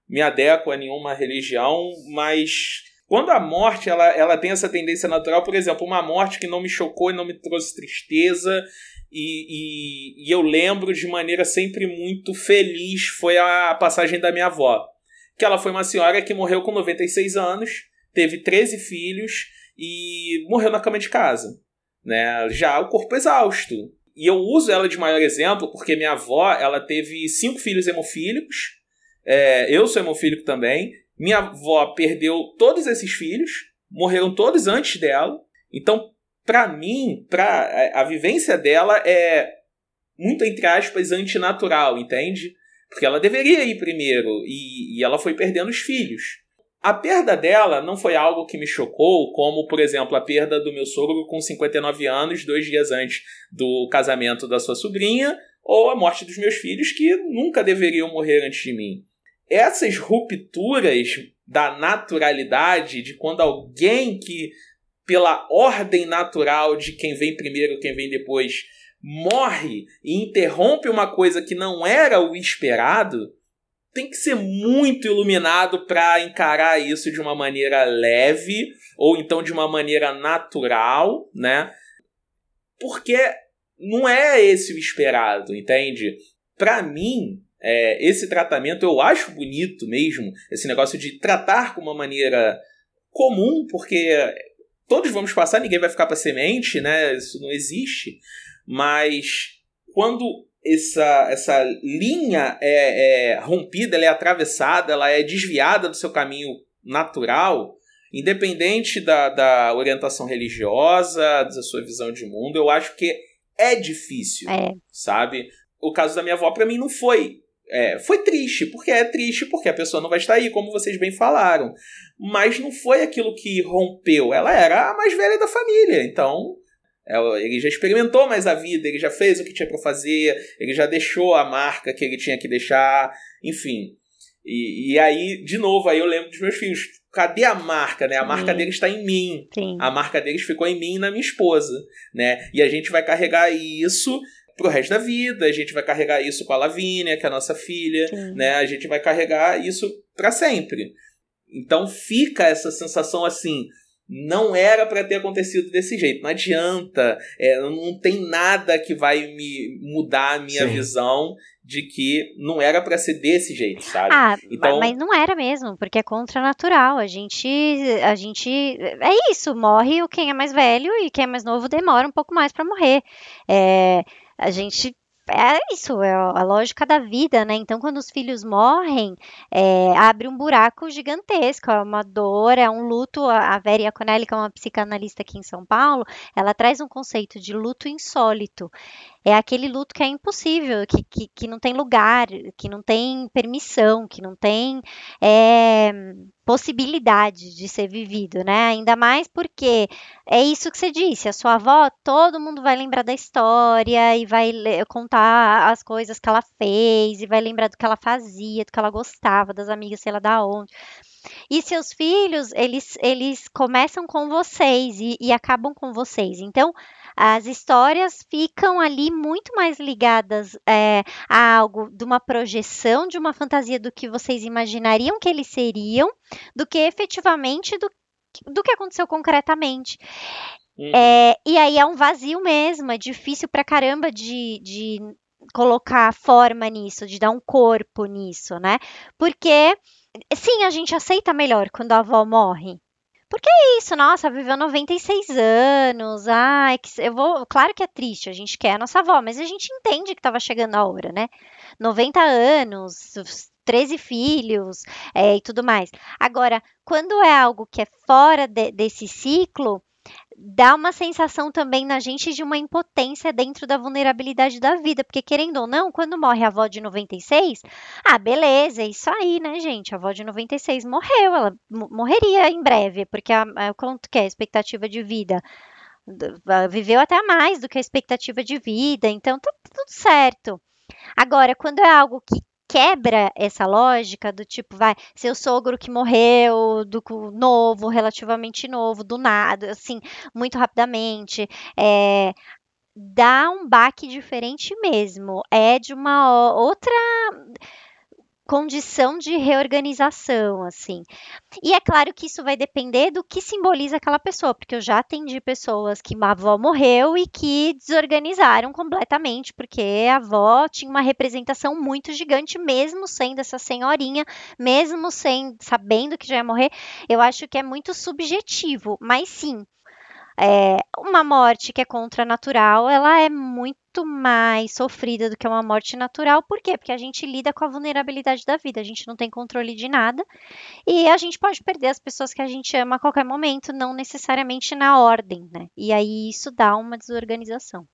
me adequo a nenhuma religião, mas quando a morte ela, ela tem essa tendência natural, por exemplo, uma morte que não me chocou e não me trouxe tristeza. E, e, e eu lembro de maneira sempre muito feliz foi a passagem da minha avó. Que ela foi uma senhora que morreu com 96 anos, teve 13 filhos e morreu na cama de casa, né? Já o corpo exausto. E eu uso ela de maior exemplo porque minha avó, ela teve cinco filhos hemofílicos. É, eu sou hemofílico também. Minha avó perdeu todos esses filhos, morreram todos antes dela. Então, pra mim, pra, a, a vivência dela é muito entre aspas antinatural, entende? Porque ela deveria ir primeiro e, e ela foi perdendo os filhos. A perda dela não foi algo que me chocou, como, por exemplo, a perda do meu sogro com 59 anos, dois dias antes do casamento da sua sobrinha, ou a morte dos meus filhos, que nunca deveriam morrer antes de mim. Essas rupturas da naturalidade, de quando alguém que, pela ordem natural de quem vem primeiro, quem vem depois, morre e interrompe uma coisa que não era o esperado, tem que ser muito iluminado para encarar isso de uma maneira leve ou então de uma maneira natural, né? Porque não é esse o esperado, entende? Para mim, é, esse tratamento eu acho bonito mesmo, esse negócio de tratar com uma maneira comum, porque todos vamos passar, ninguém vai ficar para semente, né? Isso não existe. Mas quando essa, essa linha é, é rompida, ela é atravessada, ela é desviada do seu caminho natural, independente da, da orientação religiosa, da sua visão de mundo, eu acho que é difícil, É. sabe? O caso da minha avó, para mim, não foi. É, foi triste, porque é triste, porque a pessoa não vai estar aí, como vocês bem falaram. Mas não foi aquilo que rompeu. Ela era a mais velha da família, então ele já experimentou mais a vida, ele já fez o que tinha para fazer, ele já deixou a marca que ele tinha que deixar, enfim. E, e aí, de novo, aí eu lembro dos meus filhos. Cadê a marca, né? A marca Sim. deles está em mim. Sim. A marca deles ficou em mim e na minha esposa, né? E a gente vai carregar isso pro resto da vida, a gente vai carregar isso com a Lavínia, que é a nossa filha, Sim. né? A gente vai carregar isso para sempre. Então fica essa sensação assim, não era para ter acontecido desse jeito. Não adianta, é, não tem nada que vai me mudar a minha Sim. visão de que não era para ser desse jeito, sabe? Ah, Então- mas não era mesmo, porque é contranatural. A gente, a gente, é isso, morre o quem é mais velho e quem é mais novo demora um pouco mais para morrer. É, a gente é isso, é a lógica da vida, né? Então, quando os filhos morrem, é, abre um buraco gigantesco, é uma dor, é um luto. A Vera Iaconelli, que é uma psicanalista aqui em São Paulo, ela traz um conceito de luto insólito. É aquele luto que é impossível, que, que, que não tem lugar, que não tem permissão, que não tem é, possibilidade de ser vivido, né? Ainda mais porque é isso que você disse, a sua avó, todo mundo vai lembrar da história e vai contar as coisas que ela fez e vai lembrar do que ela fazia, do que ela gostava, das amigas, sei lá da onde. E seus filhos, eles, eles começam com vocês e, e acabam com vocês. Então, as histórias ficam ali muito mais ligadas é, a algo de uma projeção, de uma fantasia do que vocês imaginariam que eles seriam, do que efetivamente do, do que aconteceu concretamente. Uhum. É, e aí é um vazio mesmo, é difícil pra caramba de, de colocar forma nisso, de dar um corpo nisso, né? Porque sim, a gente aceita melhor quando a avó morre. Porque é isso, nossa, viveu 96 anos. Ai, que eu vou, claro que é triste, a gente quer a nossa avó, mas a gente entende que estava chegando a hora, né? 90 anos, 13 filhos é, e tudo mais. Agora, quando é algo que é fora de, desse ciclo, dá uma sensação também na gente de uma impotência dentro da vulnerabilidade da vida, porque querendo ou não, quando morre a avó de 96, ah, beleza, é isso aí, né, gente? A avó de 96 morreu, ela morreria em breve, porque a, a, quanto que é a expectativa de vida? Viveu até mais do que a expectativa de vida, então tá tudo certo. Agora, quando é algo que quebra essa lógica do tipo, vai, seu sogro que morreu, do novo, relativamente novo, do nada, assim, muito rapidamente, é, dá um baque diferente mesmo. É de uma outra condição de reorganização, assim. E é claro que isso vai depender do que simboliza aquela pessoa, porque eu já atendi pessoas que uma avó morreu e que desorganizaram completamente, porque a avó tinha uma representação muito gigante, mesmo sendo essa senhorinha, mesmo sem sabendo que já ia morrer. Eu acho que é muito subjetivo, mas sim, é, uma morte que é contranatural, ela é muito mais sofrida do que uma morte natural. Por quê? Porque a gente lida com a vulnerabilidade da vida, a gente não tem controle de nada e a gente pode perder as pessoas que a gente ama a qualquer momento, não necessariamente na ordem, né? E aí isso dá uma desorganização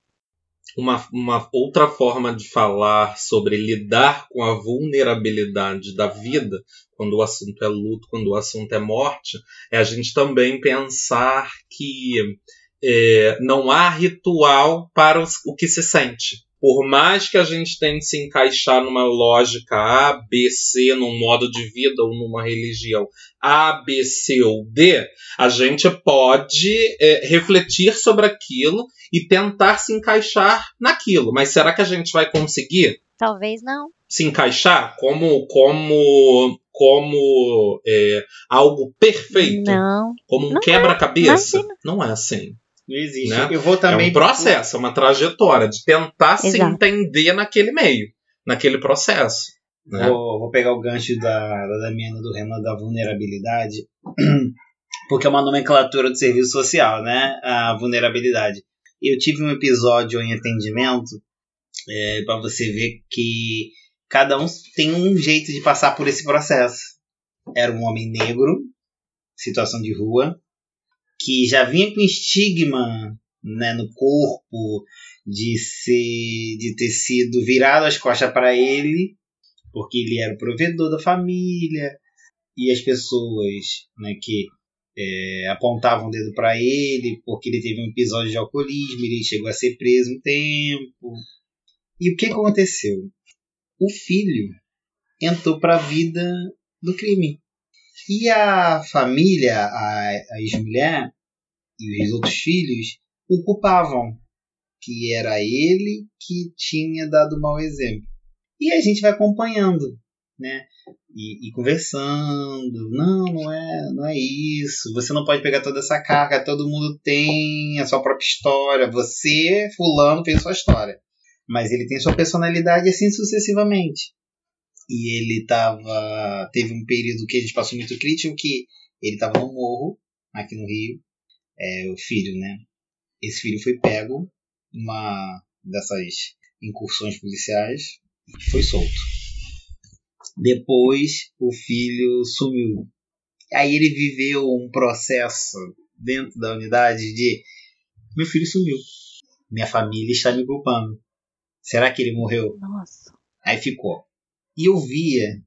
uma, uma outra forma de falar sobre lidar com a vulnerabilidade da vida, quando o assunto é luto, quando o assunto é morte, é a gente também pensar que é, não há ritual para o que se sente por mais que a gente tente se encaixar numa lógica A, B, C, num modo de vida ou numa religião A, B, C ou D, a gente pode é, refletir sobre aquilo e tentar se encaixar naquilo. Mas será que a gente vai conseguir? Talvez não. Se encaixar como como como é, algo perfeito? Não. Como um é. quebra-cabeça? Não é assim. Não existe. Né? Eu vou também. É um processo, é uma trajetória de tentar se Exato. entender naquele meio, naquele processo. Né? Vou, vou pegar o gancho da, da Damiana do Renan da vulnerabilidade, porque é uma nomenclatura do serviço social, né? A vulnerabilidade. Eu tive um episódio em atendimento é, para você ver que cada um tem um jeito de passar por esse processo. Era um homem negro, situação de rua, que já vinha com estigma né, no corpo de ser de ter sido virado as costas para ele porque ele era o provedor da família e as pessoas né, que é, apontavam o dedo para ele porque ele teve um episódio de alcoolismo ele chegou a ser preso um tempo. E o que aconteceu? O filho entrou para a vida do crime e a família, a, a ex-mulher e os outros filhos o culpavam, que era ele que tinha dado mau exemplo. E a gente vai acompanhando, né? E, e, conversando, não, não é, não é isso. Você não pode pegar toda essa carga. Todo mundo tem a sua própria história. Você, fulano, fez sua história, mas ele tem sua personalidade assim sucessivamente e ele tava teve um período que a gente passou muito crítico que ele estava no morro aqui no Rio. É, o filho né? Esse filho foi pego numa dessas incursões policiais e foi solto. Depois o filho sumiu. Aí ele viveu um processo dentro da unidade de meu filho sumiu. Minha família está me culpando. Será que ele morreu? Nossa. aí ficou e eu via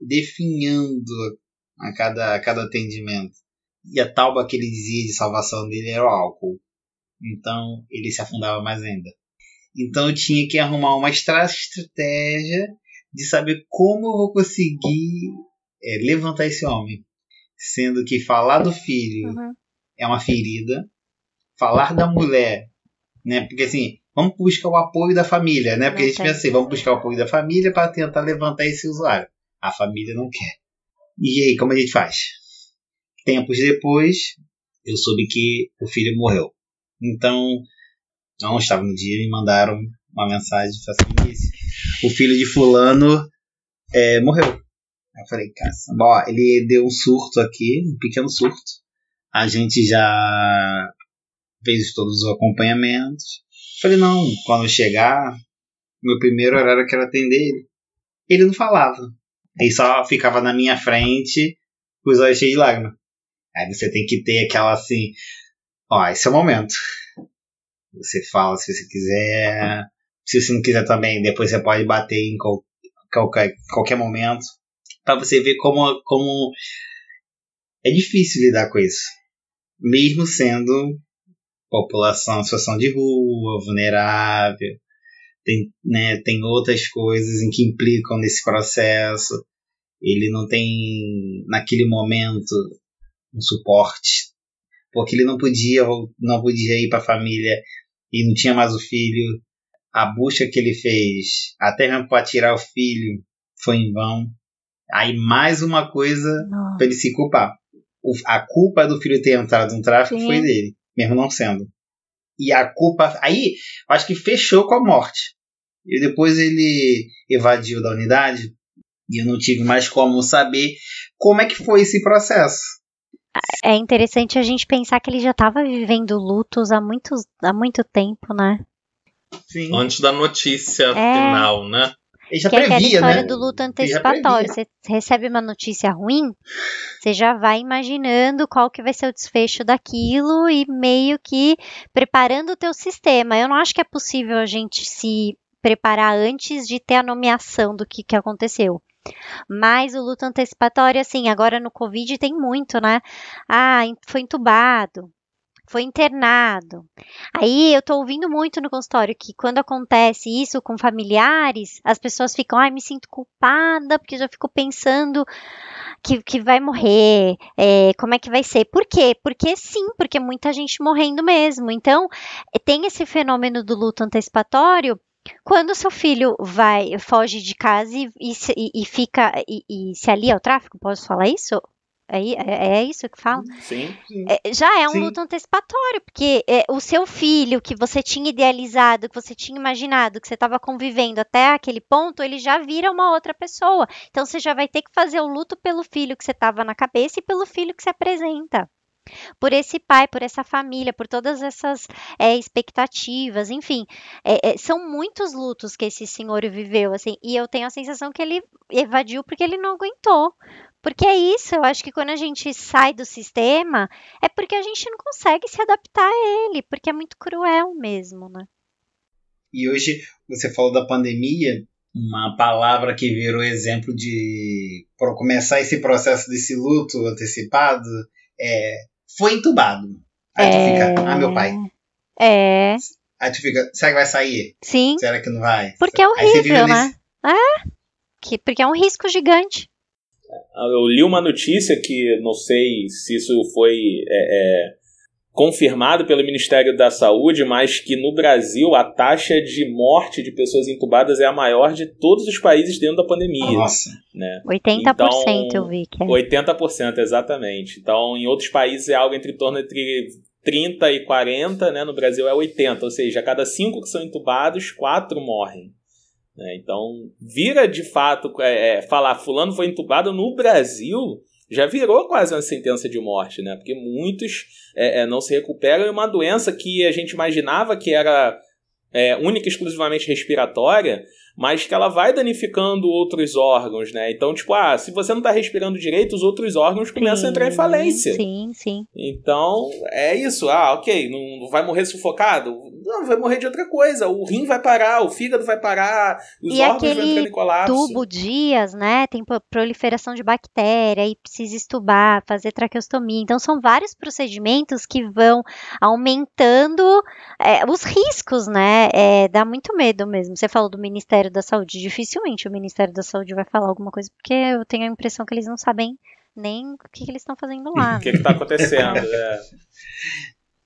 definhando a cada, a cada atendimento. E a tauba que ele dizia de salvação dele era o álcool. Então ele se afundava mais ainda. Então eu tinha que arrumar uma estratégia de saber como eu vou conseguir é, levantar esse homem. Sendo que falar do filho Uhum. é uma ferida, falar da mulher, né? Porque assim, vamos buscar o apoio da família, né? Porque Não a gente pensa assim, vamos buscar o apoio da família para tentar levantar esse usuário. A família não quer. E aí, como a gente faz? Tempos depois, eu soube que o filho morreu. Então, não estava no dia, me mandaram uma mensagem assim, isso. O filho de fulano é, morreu. Eu falei, caça. Bom, ele deu um surto aqui, um pequeno surto. A gente já fez todos os acompanhamentos. Falei, não, quando chegar, meu primeiro horário eu quero atender ele. Ele não falava. Ele só ficava na minha frente, com os olhos cheios de lágrimas. Aí você tem que ter aquela assim, ó, esse é o momento. Você fala se você quiser. Se você não quiser também, depois você pode bater em qualquer, qualquer momento. para você ver como, como é difícil lidar com isso. Mesmo sendo população em situação de rua, vulnerável, tem, né, tem outras coisas em que implicam nesse processo. Ele não tem, naquele momento, um suporte, porque ele não podia, não podia ir para a família e não tinha mais o filho. A busca que ele fez, até mesmo para tirar o filho, foi em vão. Aí mais uma coisa para ele se culpar. O, a culpa do filho ter entrado no tráfico Sim. foi dele, mesmo não sendo. E a culpa. Aí, acho que fechou com a morte. E depois ele evadiu da unidade e eu não tive mais como saber como é que foi esse processo. É interessante a gente pensar que ele já estava vivendo lutos há, muitos, há muito tempo, né? Sim. Antes da notícia é. final, né? Ele já que previa, é aquela história né? do luto antecipatório. Você recebe uma notícia ruim, você já vai imaginando qual que vai ser o desfecho daquilo e meio que preparando o teu sistema. Eu não acho que é possível a gente se preparar antes de ter a nomeação do que, que aconteceu. Mas o luto antecipatório, assim, agora no Covid tem muito, né? Ah, foi entubado, foi internado. Aí eu tô ouvindo muito no consultório que quando acontece isso com familiares, as pessoas ficam, ai, me sinto culpada, porque já fico pensando que, que vai morrer, é, como é que vai ser. Por quê? Porque sim, porque muita gente morrendo mesmo. Então, tem esse fenômeno do luto antecipatório quando seu filho vai, foge de casa e, e, e fica e, e, se alia ao tráfico, posso falar isso? É, é, é isso que fala? Sim. É, já é um sim. luto antecipatório, porque é, o seu filho que você tinha idealizado, que você tinha imaginado, que você estava convivendo até aquele ponto, ele já vira uma outra pessoa. Então você já vai ter que fazer o luto pelo filho que você estava na cabeça e pelo filho que se apresenta por esse pai, por essa família, por todas essas é, expectativas, enfim, é, é, são muitos lutos que esse senhor viveu, assim, e eu tenho a sensação que ele evadiu porque ele não aguentou. Porque é isso, eu acho que quando a gente sai do sistema, é porque a gente não consegue se adaptar a ele, porque é muito cruel mesmo, né? E hoje, você falou da pandemia, uma palavra que virou exemplo de para começar esse processo desse luto antecipado é foi entubado. Aí tu fica, ah, meu pai. É. Aí tu fica, será que vai sair? Sim. Será que não vai? Porque é horrível, né? Nesse... É. Que, porque é um risco gigante. Eu li uma notícia que não sei se isso foi é, é, confirmado pelo Ministério da Saúde, mas que no Brasil a taxa de morte de pessoas entubadas é a maior de todos os países dentro da pandemia. Nossa. Né? 80% então, eu vi que é. 80%, exatamente. Então, em outros países é algo entre torno entre 30 e 40, né? No Brasil é 80, ou seja, a cada 5 que são entubados, 4 morrem. Né? Então, vira de fato é, é, falar fulano foi entubado no Brasil já virou quase uma sentença de morte, né? Porque muitos é, é, não se recuperam e uma doença que a gente imaginava que era é, única e exclusivamente respiratória, mas que ela vai danificando outros órgãos, né? Então, tipo, ah, se você não tá respirando direito, os outros órgãos começam sim, a entrar em falência. Sim, sim. Então, é isso. Ah, ok, não vai morrer sufocado? Não, vai morrer de outra coisa. O rim vai parar, o fígado vai parar, os e órgãos vão entrar em colapso. tubo dias, né? Tem proliferação de bactéria e precisa estubar, fazer traqueostomia. Então, são vários procedimentos que vão aumentando é, os riscos, né? É, dá muito medo mesmo. Você falou do Ministério Ministério da Saúde. Dificilmente o Ministério da Saúde vai falar alguma coisa, porque eu tenho a impressão que eles não sabem nem o que, que eles estão fazendo lá. O que está acontecendo? é.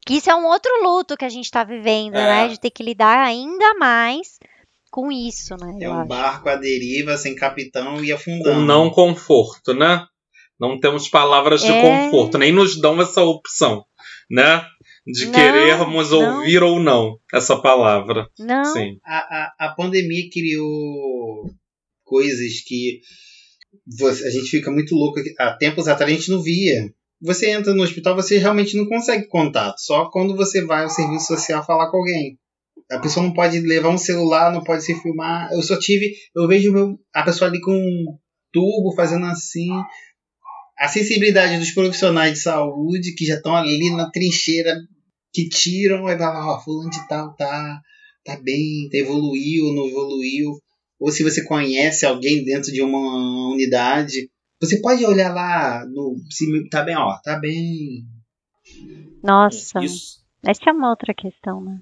Isso é um outro luto que a gente está vivendo, é. né? De ter que lidar ainda mais com isso, né? É um acho. barco à deriva, sem capitão e afundando. Com não conforto, né? Não temos palavras de é... conforto, nem nos dão essa opção, né? De Não, querermos não. ouvir ou não essa palavra. Não, Sim. A, a, a pandemia criou coisas que você- a gente fica muito louco. Há tempos atrás a gente não via. Você entra no hospital, você realmente não consegue contato. Só quando você vai ao serviço social falar com alguém. A pessoa não pode levar um celular, não pode se filmar. Eu só tive. Eu vejo meu, a pessoa ali com um tubo fazendo assim. A sensibilidade dos profissionais de saúde que já estão ali na trincheira, que tiram, vai lá, ó, fulano de tal tá, tá bem, tá evoluiu, não evoluiu. Ou se você conhece alguém dentro de uma unidade, você pode olhar lá no. Se tá bem, ó, tá bem. nossa, Isso, essa é uma outra questão, né?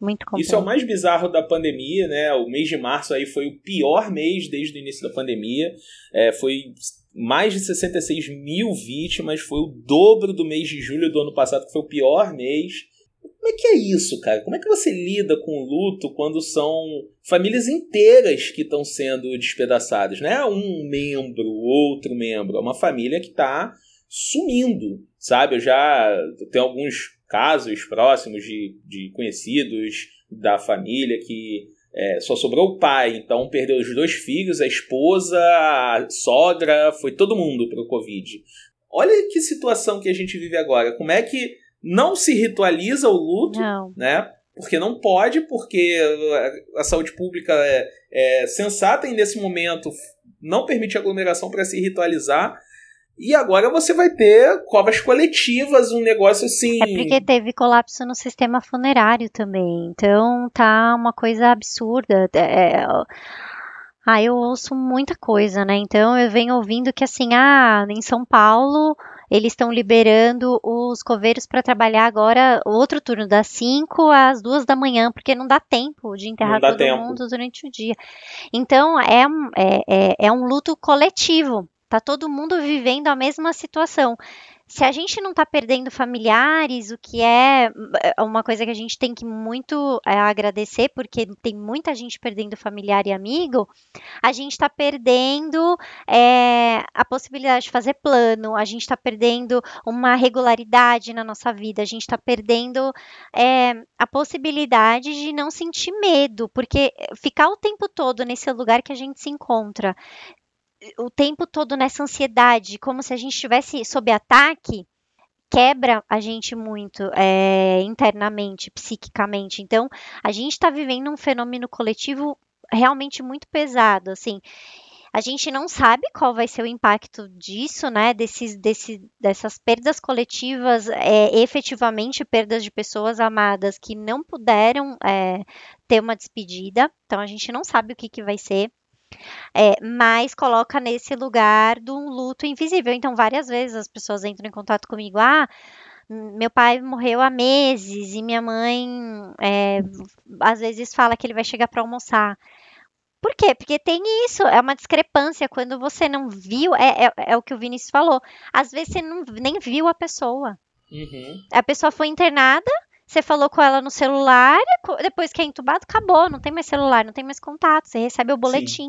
Muito complexa. Isso é o mais bizarro da pandemia, né? O mês de março aí foi o pior mês desde o início da pandemia. É, foi mais de 66 mil vítimas, foi o dobro do mês de julho do ano passado, que foi o pior mês. Como é que é isso, cara? Como é que você lida com o luto quando são famílias inteiras que estão sendo despedaçadas? Não é um membro, outro membro. É uma família que está sumindo, sabe? Eu já tenho alguns casos próximos de, de conhecidos da família que é, só sobrou o pai, então perdeu os dois filhos, a esposa, a sogra, foi todo mundo para o Covid. Olha que situação que a gente vive agora. Como é que não se ritualiza o luto, Não, né? Porque não pode, porque a- saúde pública é, é sensata e nesse momento não permite aglomeração para se ritualizar. E agora você vai ter covas coletivas, um negócio assim. É porque teve colapso no sistema funerário também. Então tá uma coisa absurda. É, Ah, eu ouço muita coisa, né? Então eu venho ouvindo que assim, ah, em São Paulo eles estão liberando os coveiros para trabalhar agora outro turno das 5 às 2 da manhã, porque não dá tempo de enterrar todo tempo. mundo durante o dia. Então é, é, é, é um luto coletivo. Tá todo mundo vivendo a mesma situação. Se a gente não está perdendo familiares, o que é é uma coisa que a gente tem que muito é, agradecer, porque tem muita gente perdendo familiar e amigo, a gente está perdendo é, a possibilidade de fazer plano, a gente está perdendo uma regularidade na nossa vida, a gente está perdendo é, a possibilidade de não sentir medo, porque ficar o tempo todo nesse lugar que a gente se encontra, o tempo todo nessa ansiedade, como se a gente estivesse sob ataque, quebra a gente muito é, internamente, psiquicamente. Então, a gente está vivendo um fenômeno coletivo realmente muito pesado, assim. A gente não sabe qual vai ser o impacto disso, né? Desses, desse, dessas perdas coletivas, é, efetivamente perdas de pessoas amadas que não puderam é, ter uma despedida. Então a gente não sabe o que, que vai ser. É, mas coloca nesse lugar de um luto invisível. Então, várias vezes as pessoas entram em contato comigo, ah, meu pai morreu há meses e minha mãe é, às vezes fala que ele vai chegar para almoçar. Por quê? Porque tem isso, é uma discrepância. Quando você não viu, é, é, é o que o Vinícius falou. Às vezes você não, nem viu a pessoa. Uhum. A pessoa foi internada, você falou com ela no celular, depois que é entubado, acabou, não tem mais celular, não tem mais contato, você recebe o boletim.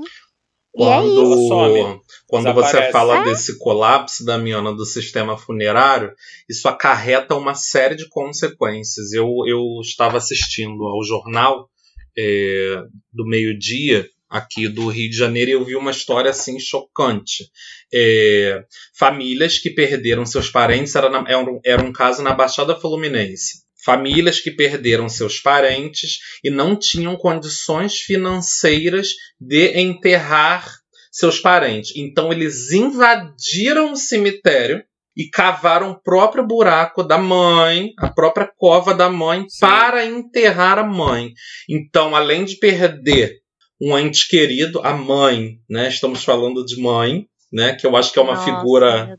E é isso. Quando, Some. quando Desaparece. você fala É. desse colapso, Damiana, do sistema funerário, isso acarreta uma série de consequências. Eu, eu estava assistindo ao jornal é, do meio-dia aqui do Rio de Janeiro e eu vi uma história assim chocante. É, famílias que perderam seus parentes, era, na- era, um, era um caso na Baixada Fluminense. Famílias que perderam seus parentes e não tinham condições financeiras de enterrar seus parentes. Então eles invadiram o cemitério e cavaram o próprio buraco da mãe, a própria cova da mãe, Sim. para enterrar a mãe. Então, além de perder um ente querido, a mãe, né? Estamos falando de mãe, né? Que eu acho que é uma Nossa, figura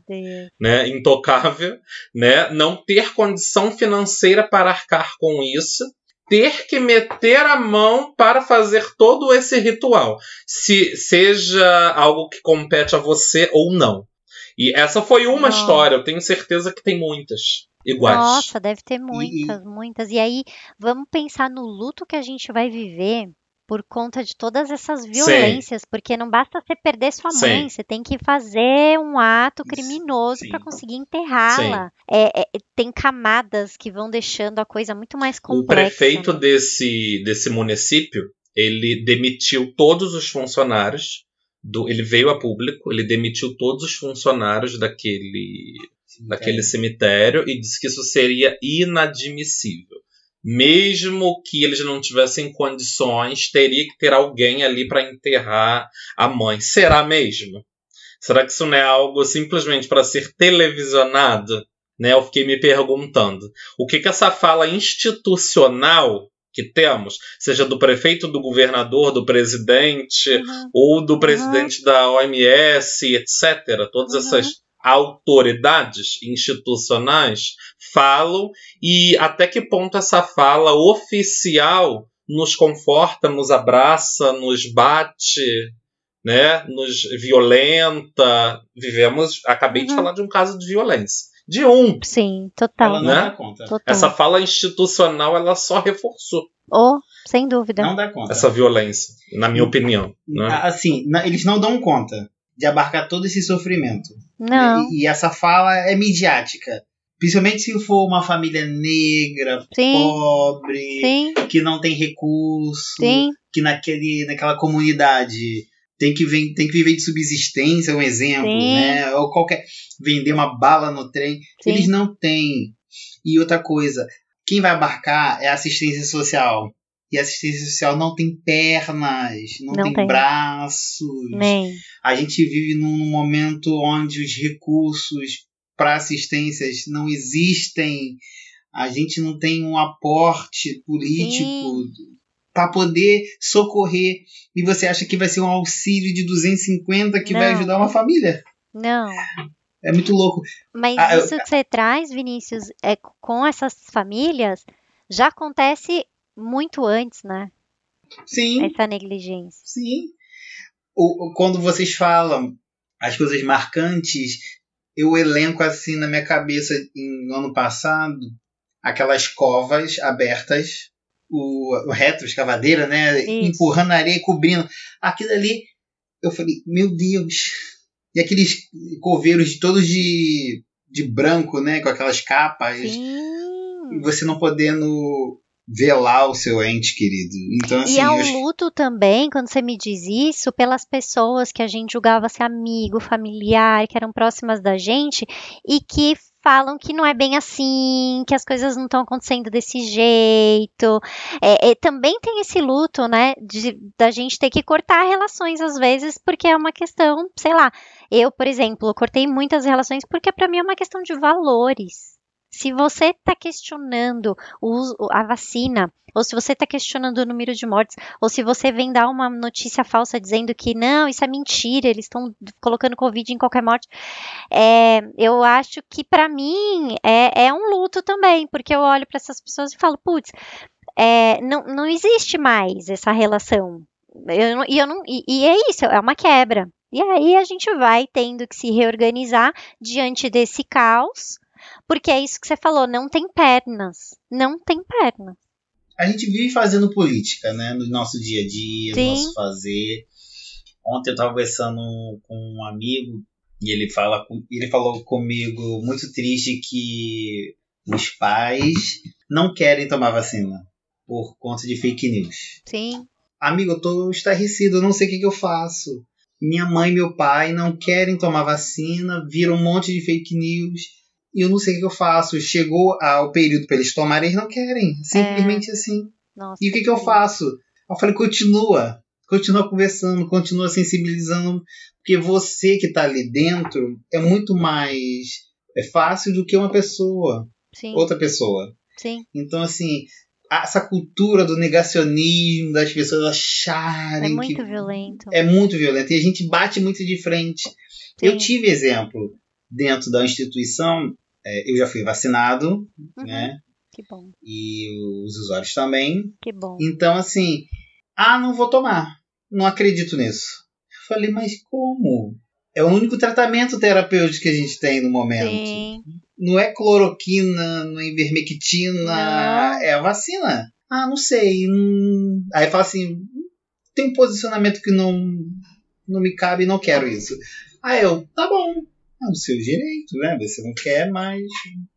né, intocável, né, não ter condição financeira para arcar com isso, ter que meter a mão para fazer todo esse ritual, se seja algo que compete a você ou não. E essa foi uma Nossa. história, eu tenho certeza que tem muitas iguais. Nossa, deve ter muitas, muitas. E aí, vamos pensar no luto que a gente vai viver por conta de todas essas violências, porque não basta você perder sua mãe, Sim. você tem que fazer um ato criminoso sim. para conseguir enterrá-la. É, é, tem camadas que vão deixando a coisa muito mais complexa. O prefeito né? desse, desse município, ele demitiu todos os funcionários, do, ele veio a público, ele demitiu todos os funcionários daquele, daquele cemitério e disse que isso seria inadmissível. Mesmo que eles não tivessem condições, teria que ter alguém ali para enterrar a mãe. Será mesmo? Será que isso não é algo simplesmente para ser televisionado? Né? Eu fiquei me perguntando. O que, que essa fala institucional que temos, seja do prefeito, do governador, do presidente, Uhum. ou do presidente da OMS, etc. Todas Uhum. essas autoridades institucionais falam e até que ponto essa fala oficial nos conforta, nos abraça, nos bate, né, nos violenta. Vivemos, acabei de Uhum. falar de um caso de violência, de um. Sim, Ela total. não né? dá conta. total. Essa fala institucional ela só reforçou Oh, sem dúvida. Não dá conta. essa violência, na minha opinião. Né? Assim, eles não dão conta de abarcar todo esse sofrimento. Não, E, e essa fala é midiática. Principalmente se for uma família negra, sim, pobre, sim, que não tem recurso, sim. que naquele, naquela comunidade tem que, ven- tem que viver de subsistência, um exemplo, né? Ou qualquer. vender uma bala no trem. Eles não têm. E outra coisa, quem vai abarcar é a assistência social. E assistência social não tem pernas, não, Não tem, tem. braços. Nem. A gente vive num momento onde os recursos para assistências não existem. A gente não tem um aporte político para poder socorrer. E você acha que vai ser um auxílio de 250 que vai Não. ajudar uma família? Não. É muito louco. Mas Ah, eu- isso que você traz, Vinícius, é com essas famílias, já acontece muito antes, né? Sim, Essa negligência. sim. O, o- quando vocês falam as coisas marcantes, eu elenco assim na minha cabeça em- no ano passado aquelas covas abertas, o, o retroescavadeira, né? Isso. Empurrando a areia, cobrindo. Aquilo ali, eu falei, meu Deus. E aqueles coveiros todos de, de branco, né? Com aquelas capas. E Sim. você não podendo velar o seu ente querido. Então, assim, E é eu- um luto também, quando você me diz isso, pelas pessoas que a gente julgava ser amigo, familiar, que eram próximas da gente e que falam que não é bem assim, que as coisas não estão acontecendo desse jeito. É, é, também tem esse luto, né, de, da gente ter que cortar relações às vezes, porque é uma questão, sei lá. Eu, por exemplo, cortei muitas relações porque para mim é uma questão de valores. Se você está questionando o a vacina, ou se você está questionando o número de mortes, ou se você vem dar uma notícia falsa dizendo que não, isso é mentira, eles estão colocando Covid em qualquer morte, é, eu acho que para mim é, é um luto também, porque eu olho para essas pessoas e falo, putz, é, não, não existe mais essa relação. Eu eu não, e, e é isso, é uma quebra. E aí a gente vai tendo que se reorganizar diante desse caos, porque é isso que você falou, não tem pernas. Não tem pernas. a gente vive fazendo política, né? No nosso dia a dia, no Sim. nosso fazer. Ontem eu estava conversando com um amigo e ele, fala, ele falou comigo muito triste que os pais não querem tomar vacina por conta de fake news. Sim, Amigo, eu tô estarrecido, eu não sei o que, que eu faço. Minha mãe e meu pai não querem tomar vacina, viram um monte de fake news e eu não sei o que, eu faço. Chegou ao período para eles tomarem, eles não querem. Simplesmente assim. nossa. E o que, que eu faço? Eu falei, continua. Continua conversando, continua sensibilizando. Porque você que tá ali dentro é muito mais é fácil do que uma pessoa, Sim, outra pessoa. sim, Então, assim, essa cultura do negacionismo, das pessoas é acharem muito que violento. é muito violento. E a gente bate muito de frente. Eu Sim. tive exemplo dentro da instituição, é, eu já fui vacinado, Uhum, né? Que bom, E os usuários também. que bom. Então, assim, ah, não vou tomar. Não acredito nisso. Eu falei, mas como? É o único tratamento terapêutico que a gente tem no momento. Sim, Não é cloroquina, não é ivermectina, Não. é a vacina. Ah, não sei. hum. Aí fala assim, tenho um posicionamento que não, não me cabe e não quero isso. Aí eu, tá bom, é o seu direito, né? Você não quer, mas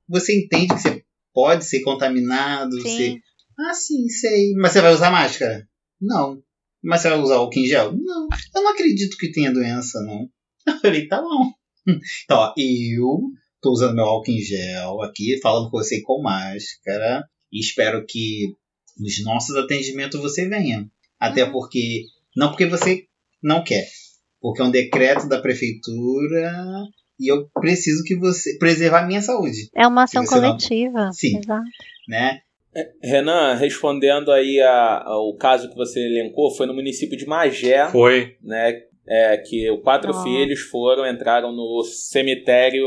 você entende que você pode ser contaminado, Sim. você... Ah, sim, sei. Mas você vai usar máscara? Não. Mas você vai usar álcool em gel? Não. Eu não acredito que tenha doença, não. Eu falei, tá bom. Então, ó, eu tô usando meu álcool em gel aqui, falando com você com máscara. E espero que nos nossos atendimentos você venha. Até Uhum. porque. Não porque você não quer. Porque é um decreto da prefeitura e eu preciso que você. preservar a minha saúde. É uma ação você não- coletiva. Sim. Exato. Né? Renan, respondendo aí a- ao caso que você elencou, foi no município de Magé, Foi. né? É, que quatro Nossa. filhos foram, entraram no cemitério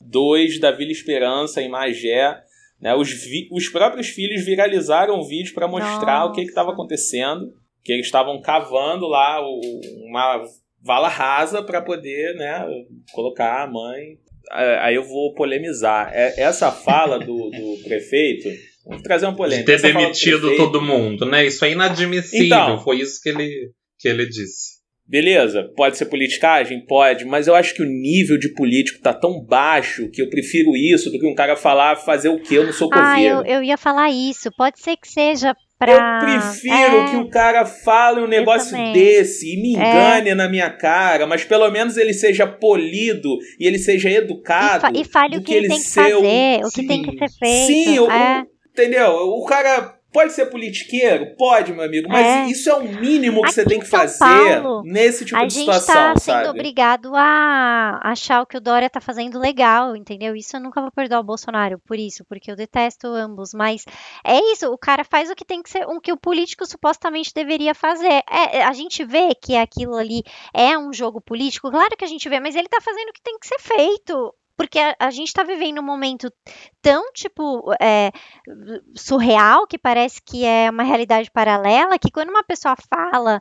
2 da Vila Esperança, em Magé. Né? Os, vi- os próprios filhos viralizaram o vídeo para mostrar o que estava Nossa. acontecendo. Que eles estavam cavando lá o- uma vala rasa para poder né, colocar a mãe. É, Aí eu vou polemizar. É- Essa fala do, do prefeito. Vamos trazer uma De polêmica. ter demitido prefeito- todo mundo, né? Isso é inadmissível. Então. Foi isso que ele, que ele disse. Beleza, pode ser politicagem? Pode, mas eu acho que o nível de político tá tão baixo que eu prefiro isso do que um cara falar fazer o quê? Eu não sou Ah, coveiro. eu, eu ia falar isso. Pode ser que seja Eu pra. prefiro É, que o cara fale um negócio. É. desse e me engane na minha cara, mas pelo menos ele seja polido e ele seja e, educado. fa- e fale o que ele tem que ser um- fazer, o que tem que ser feito. Sim, o- é. Entendeu? O cara pode ser politiqueiro? Pode, meu amigo, mas É. isso é o mínimo que Aqui você tem em que fazer Paulo, nesse tipo a de gente situação, tá sendo sabe? obrigado a achar o que o Dória tá fazendo legal, entendeu? Isso eu nunca vou perdoar o Bolsonaro por isso, porque eu detesto ambos, mas é isso, o cara faz o que tem que ser, o que o político supostamente deveria fazer. É, é, a gente vê que aquilo ali é um jogo político, claro que a gente vê, mas ele tá fazendo o que tem que ser feito. Porque a, a gente tá vivendo um momento tão, tipo, é, surreal, que parece que é uma realidade paralela, que quando uma pessoa fala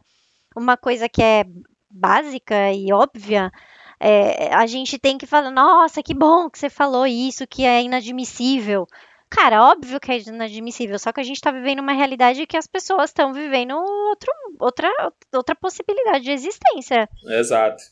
uma coisa que é básica e óbvia, é, a gente tem que falar, nossa, que bom que você falou isso, que é inadmissível. Cara, óbvio que é inadmissível, só que a gente tá vivendo uma realidade que as pessoas estão vivendo outro, outra, outra possibilidade de existência. Exato.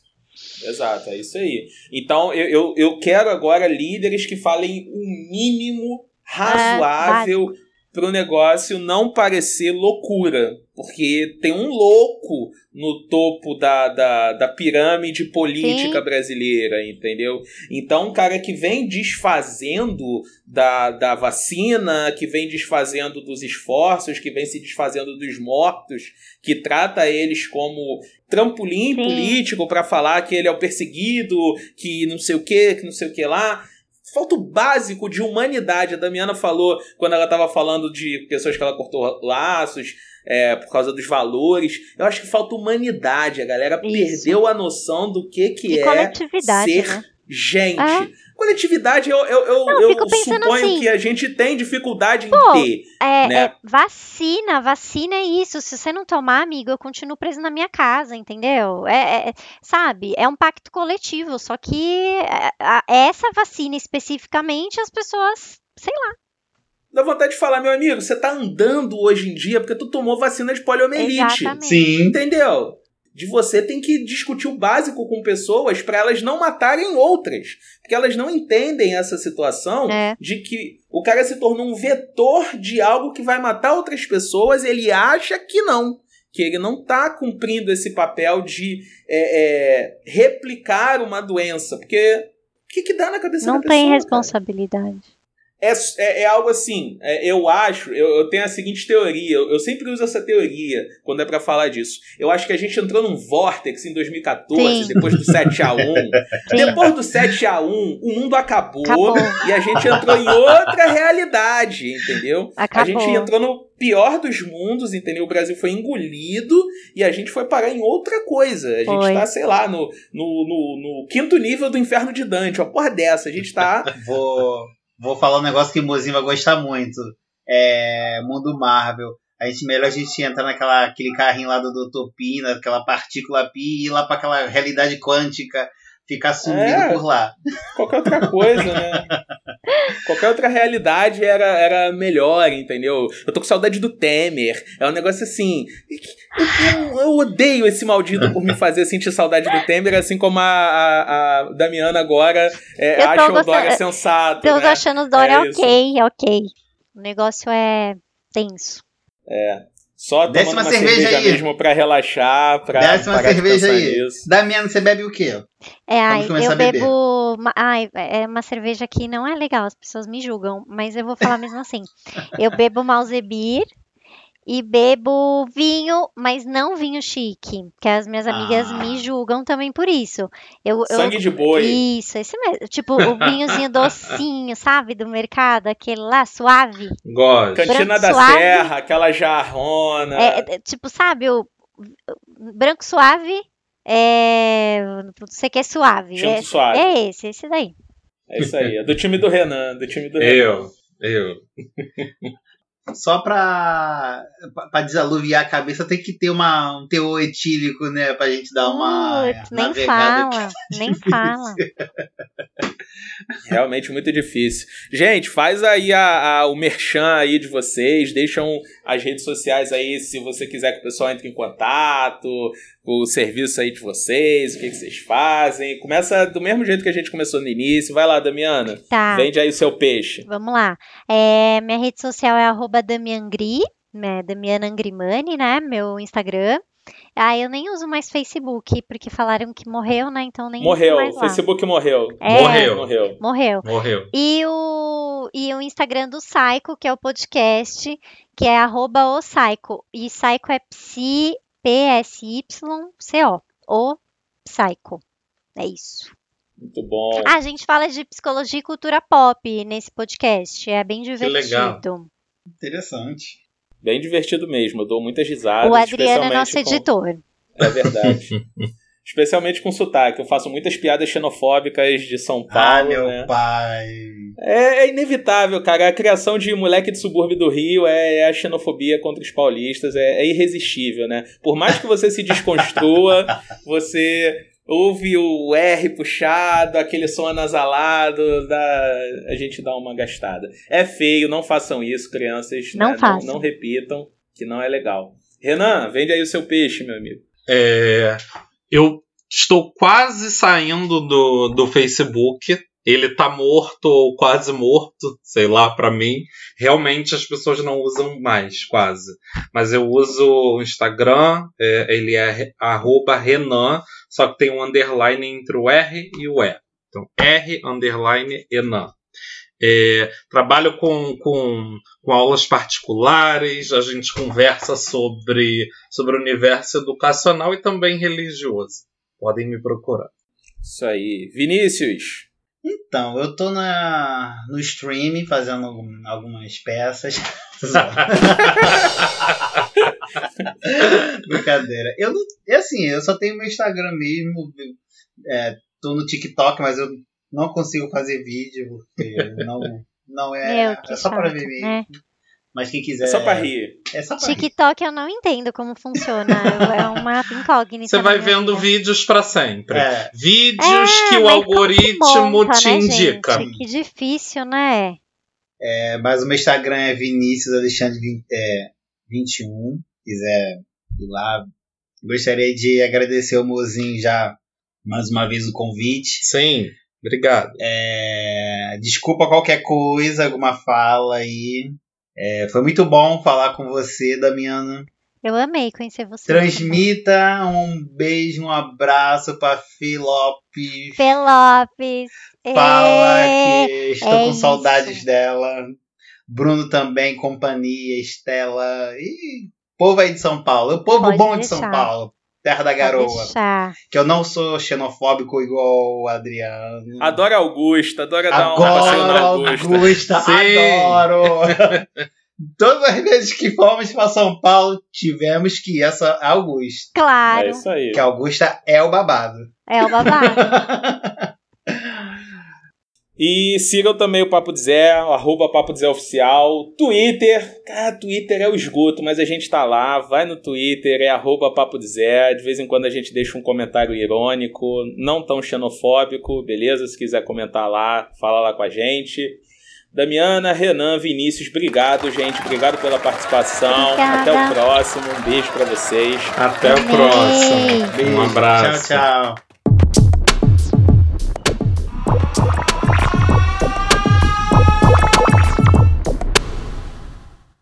Exato, é isso aí. Então, eu, eu, eu quero agora líderes que falem o mínimo razoável para o negócio não parecer loucura. Porque tem um louco no topo da, da, da pirâmide política Sim. brasileira, entendeu? Então, um cara que vem desfazendo da, da vacina, que vem desfazendo dos esforços, que vem se desfazendo dos mortos, que trata eles como trampolim Sim. político para falar que ele é o perseguido, que não sei o que, que não sei o que lá. Falta o básico de humanidade. A Damiana falou quando ela estava falando de pessoas que ela cortou laços é, por causa dos valores. Eu acho que falta humanidade. A galera Isso. perdeu a noção do que, que é ser né? Gente. É. Coletividade, eu, eu, eu, Não, eu suponho assim, que a gente tem dificuldade pô, em ter. É, né? é vacina, vacina é isso. Se você não tomar, amigo, eu continuo preso na minha casa, entendeu? É, é- sabe? É um pacto coletivo. Só que é, a- essa vacina especificamente, as pessoas, sei lá. Dá vontade de falar, meu amigo, você tá andando hoje em dia porque tu tomou vacina de poliomielite. Exatamente. Sim. Entendeu? De você tem que discutir o básico com pessoas para elas não matarem outras. Porque elas não entendem essa situação É. de que o cara se tornou um vetor de algo que vai matar outras pessoas, ele acha que não. Que ele não tá cumprindo esse papel de é, é, replicar uma doença. Porque o que, que dá na cabeça Não da pessoa? tem cara? É, é, é algo assim, é, eu acho, eu, eu tenho a seguinte teoria, eu, eu sempre uso essa teoria quando é pra falar disso. Eu acho que a gente entrou num vórtex em 2014, Sim. depois do 7x1. Sim. Depois do 7x1, o mundo acabou, Acabou. e a gente entrou em outra realidade, entendeu? A Acabou. gente entrou no pior dos mundos, entendeu? O Brasil foi engolido e a gente foi parar em outra coisa. A gente Foi. tá, sei lá, no, no, no, no quinto nível do inferno de Dante, uma porra dessa. A gente tá. Vou, vou falar um negócio que o Mozinho vai gostar muito. É mundo Marvel. A gente, melhor a gente entrar naquela aquele carrinho lá do Dr. Pi, naquela partícula Pi, e ir lá para aquela realidade quântica ficar sumido É. por lá. Qualquer outra coisa, né? Qualquer outra realidade era, era melhor, entendeu? Eu tô com saudade do Temer. É um negócio assim. Eu, eu- eu odeio esse maldito por me fazer sentir saudade do Temer, assim como a, a, a Damiana agora é, Eu tô acha o Dória sensato. Estamos né? achando os Dória É isso. ok, ok. O negócio é tenso. Só Desce tomando uma uma cerveja cerveja, aí. mesmo pra relaxar, pra Desce uma de cerveja aí. nisso. Damiano, você bebe o quê? É, ai, eu bebo. uma- Ai, é uma cerveja que não é legal, as pessoas me julgam, mas eu vou falar mesmo assim. Eu bebo Malzebir e bebo vinho, mas não vinho chique, que as minhas amigas Ah. me julgam também por isso. Eu, eu- Sangue de boi. Isso, esse mesmo. Tipo, o vinhozinho docinho, sabe, do mercado, aquele lá, suave. Gosto. Cantina branco da suave. Serra, aquela jarrona. É, é, tipo, sabe, o o branco suave, é, você quer suave. Tinto É, suave. é esse, esse daí. É isso aí. É do time do Renan. Do time do Renan. Eu, eu. Só pra, pra- desaluviar a cabeça tem que ter uma, um teor etílico, né? Pra gente dar uma. Putz, nem navegada. fala, nem fala. Realmente muito difícil. Gente, faz aí a, a- o merchan aí de vocês, deixam as redes sociais aí se você quiser que o pessoal entre em contato, o serviço aí de vocês, o que, que vocês fazem. Começa do mesmo jeito que a gente começou no início. Vai lá, Damiana. Tá, Vende aí o seu peixe. vamos lá. É, minha rede social é arroba Damiangri, né, Damiana Angrimani, né, meu Instagram. Ah, eu nem uso mais Facebook, porque falaram que morreu, né, então nem uso Morreu. mais O lá. Facebook morreu. É. Morreu. Morreu. Morreu. Morreu. E o, e o Instagram do Psycho, que é o podcast, que é arroba o Psycho. E Psycho é psi, P-S-Y-C-O. O Psycho. É isso. Muito bom. Ah, a gente fala de psicologia e cultura pop nesse podcast. É bem legal. divertido. Interessante. Bem divertido mesmo. Eu dou muitas risadas. o Adriano é nosso com- editor. É verdade. Especialmente com sotaque. Eu faço muitas piadas xenofóbicas de São Ah, Paulo. meu né? pai. É, é inevitável, cara. A criação de moleque de subúrbio do Rio é, é a xenofobia contra os paulistas. É, é irresistível, né? Por mais que você se desconstrua, você ouve o R puxado, aquele som anasalado, dá, a gente dá uma gastada. É feio, não façam isso, crianças. Não né? façam. Não, não repitam, que não é legal. Renan, vende aí o seu peixe, meu amigo. É, eu estou quase saindo do, do Facebook. Ele tá morto ou quase morto, sei lá, pra mim. Realmente as pessoas não usam mais, quase. Mas eu uso o Instagram, é, ele é arroba Renan, só que tem um underline entre o R e o E. Então, R underline Enan. É, trabalho com, com, com aulas particulares, a gente conversa sobre, sobre o universo educacional e também religioso. Podem me procurar. Isso aí. Vinícius. Então, eu tô na, no streaming fazendo algum- algumas peças. Brincadeira. Eu não. É assim, eu só tenho meu Instagram mesmo. É, tô no TikTok, mas eu não consigo fazer vídeo, porque não, não é. Meu, é só para chato, ver mesmo. né? Mas quem quiser. É só pra rir. É só pra rir. TikTok eu não entendo como funciona. É uma incógnita. Você vai vendo vida. vídeos para sempre. É, Vídeos É, que o algoritmo monta, te né, indica. gente? Que difícil, né? é, mas o meu Instagram é Vinícius Alexandre 20, é, 21. Quiser ir lá. Gostaria de agradecer ao mozinho já mais uma vez o convite. Sim, obrigado. É, desculpa qualquer coisa, alguma fala aí. É, foi muito bom falar com você, Damiana. Eu amei conhecer você. Transmita um beijo, um abraço para Fê Lopes. Fê Lopes. Fala É, que estou é com isso. saudades dela. Bruno também, companhia, Estela. E povo aí de São Paulo. O povo Pode bom de São deixar. Paulo. Terra da Garoa. Que eu não sou xenofóbico igual o Adriano. Adoro Augusta, adoro dar um passeio na Adoro Augusta. Augusta, adoro. Todas as vezes que fomos para São Paulo, tivemos que ir essa Augusta. É Claro, isso aí. Que a Augusta é o babado. é o babado. E sigam também o Papo de Zé, o arroba Papo de Zé Oficial. Twitter, cara, Twitter é o esgoto, mas a gente tá lá. Vai no Twitter, é arroba Papo de Zé. De vez em quando a gente deixa um comentário irônico, não tão xenofóbico, beleza? Se quiser comentar lá, fala lá com a gente. Damiana, Renan, Vinícius, obrigado, gente. Obrigado pela participação. Obrigada. Até o próximo. Um beijo pra vocês. Até o Amei. próximo. Beijo. Um abraço. Tchau, tchau.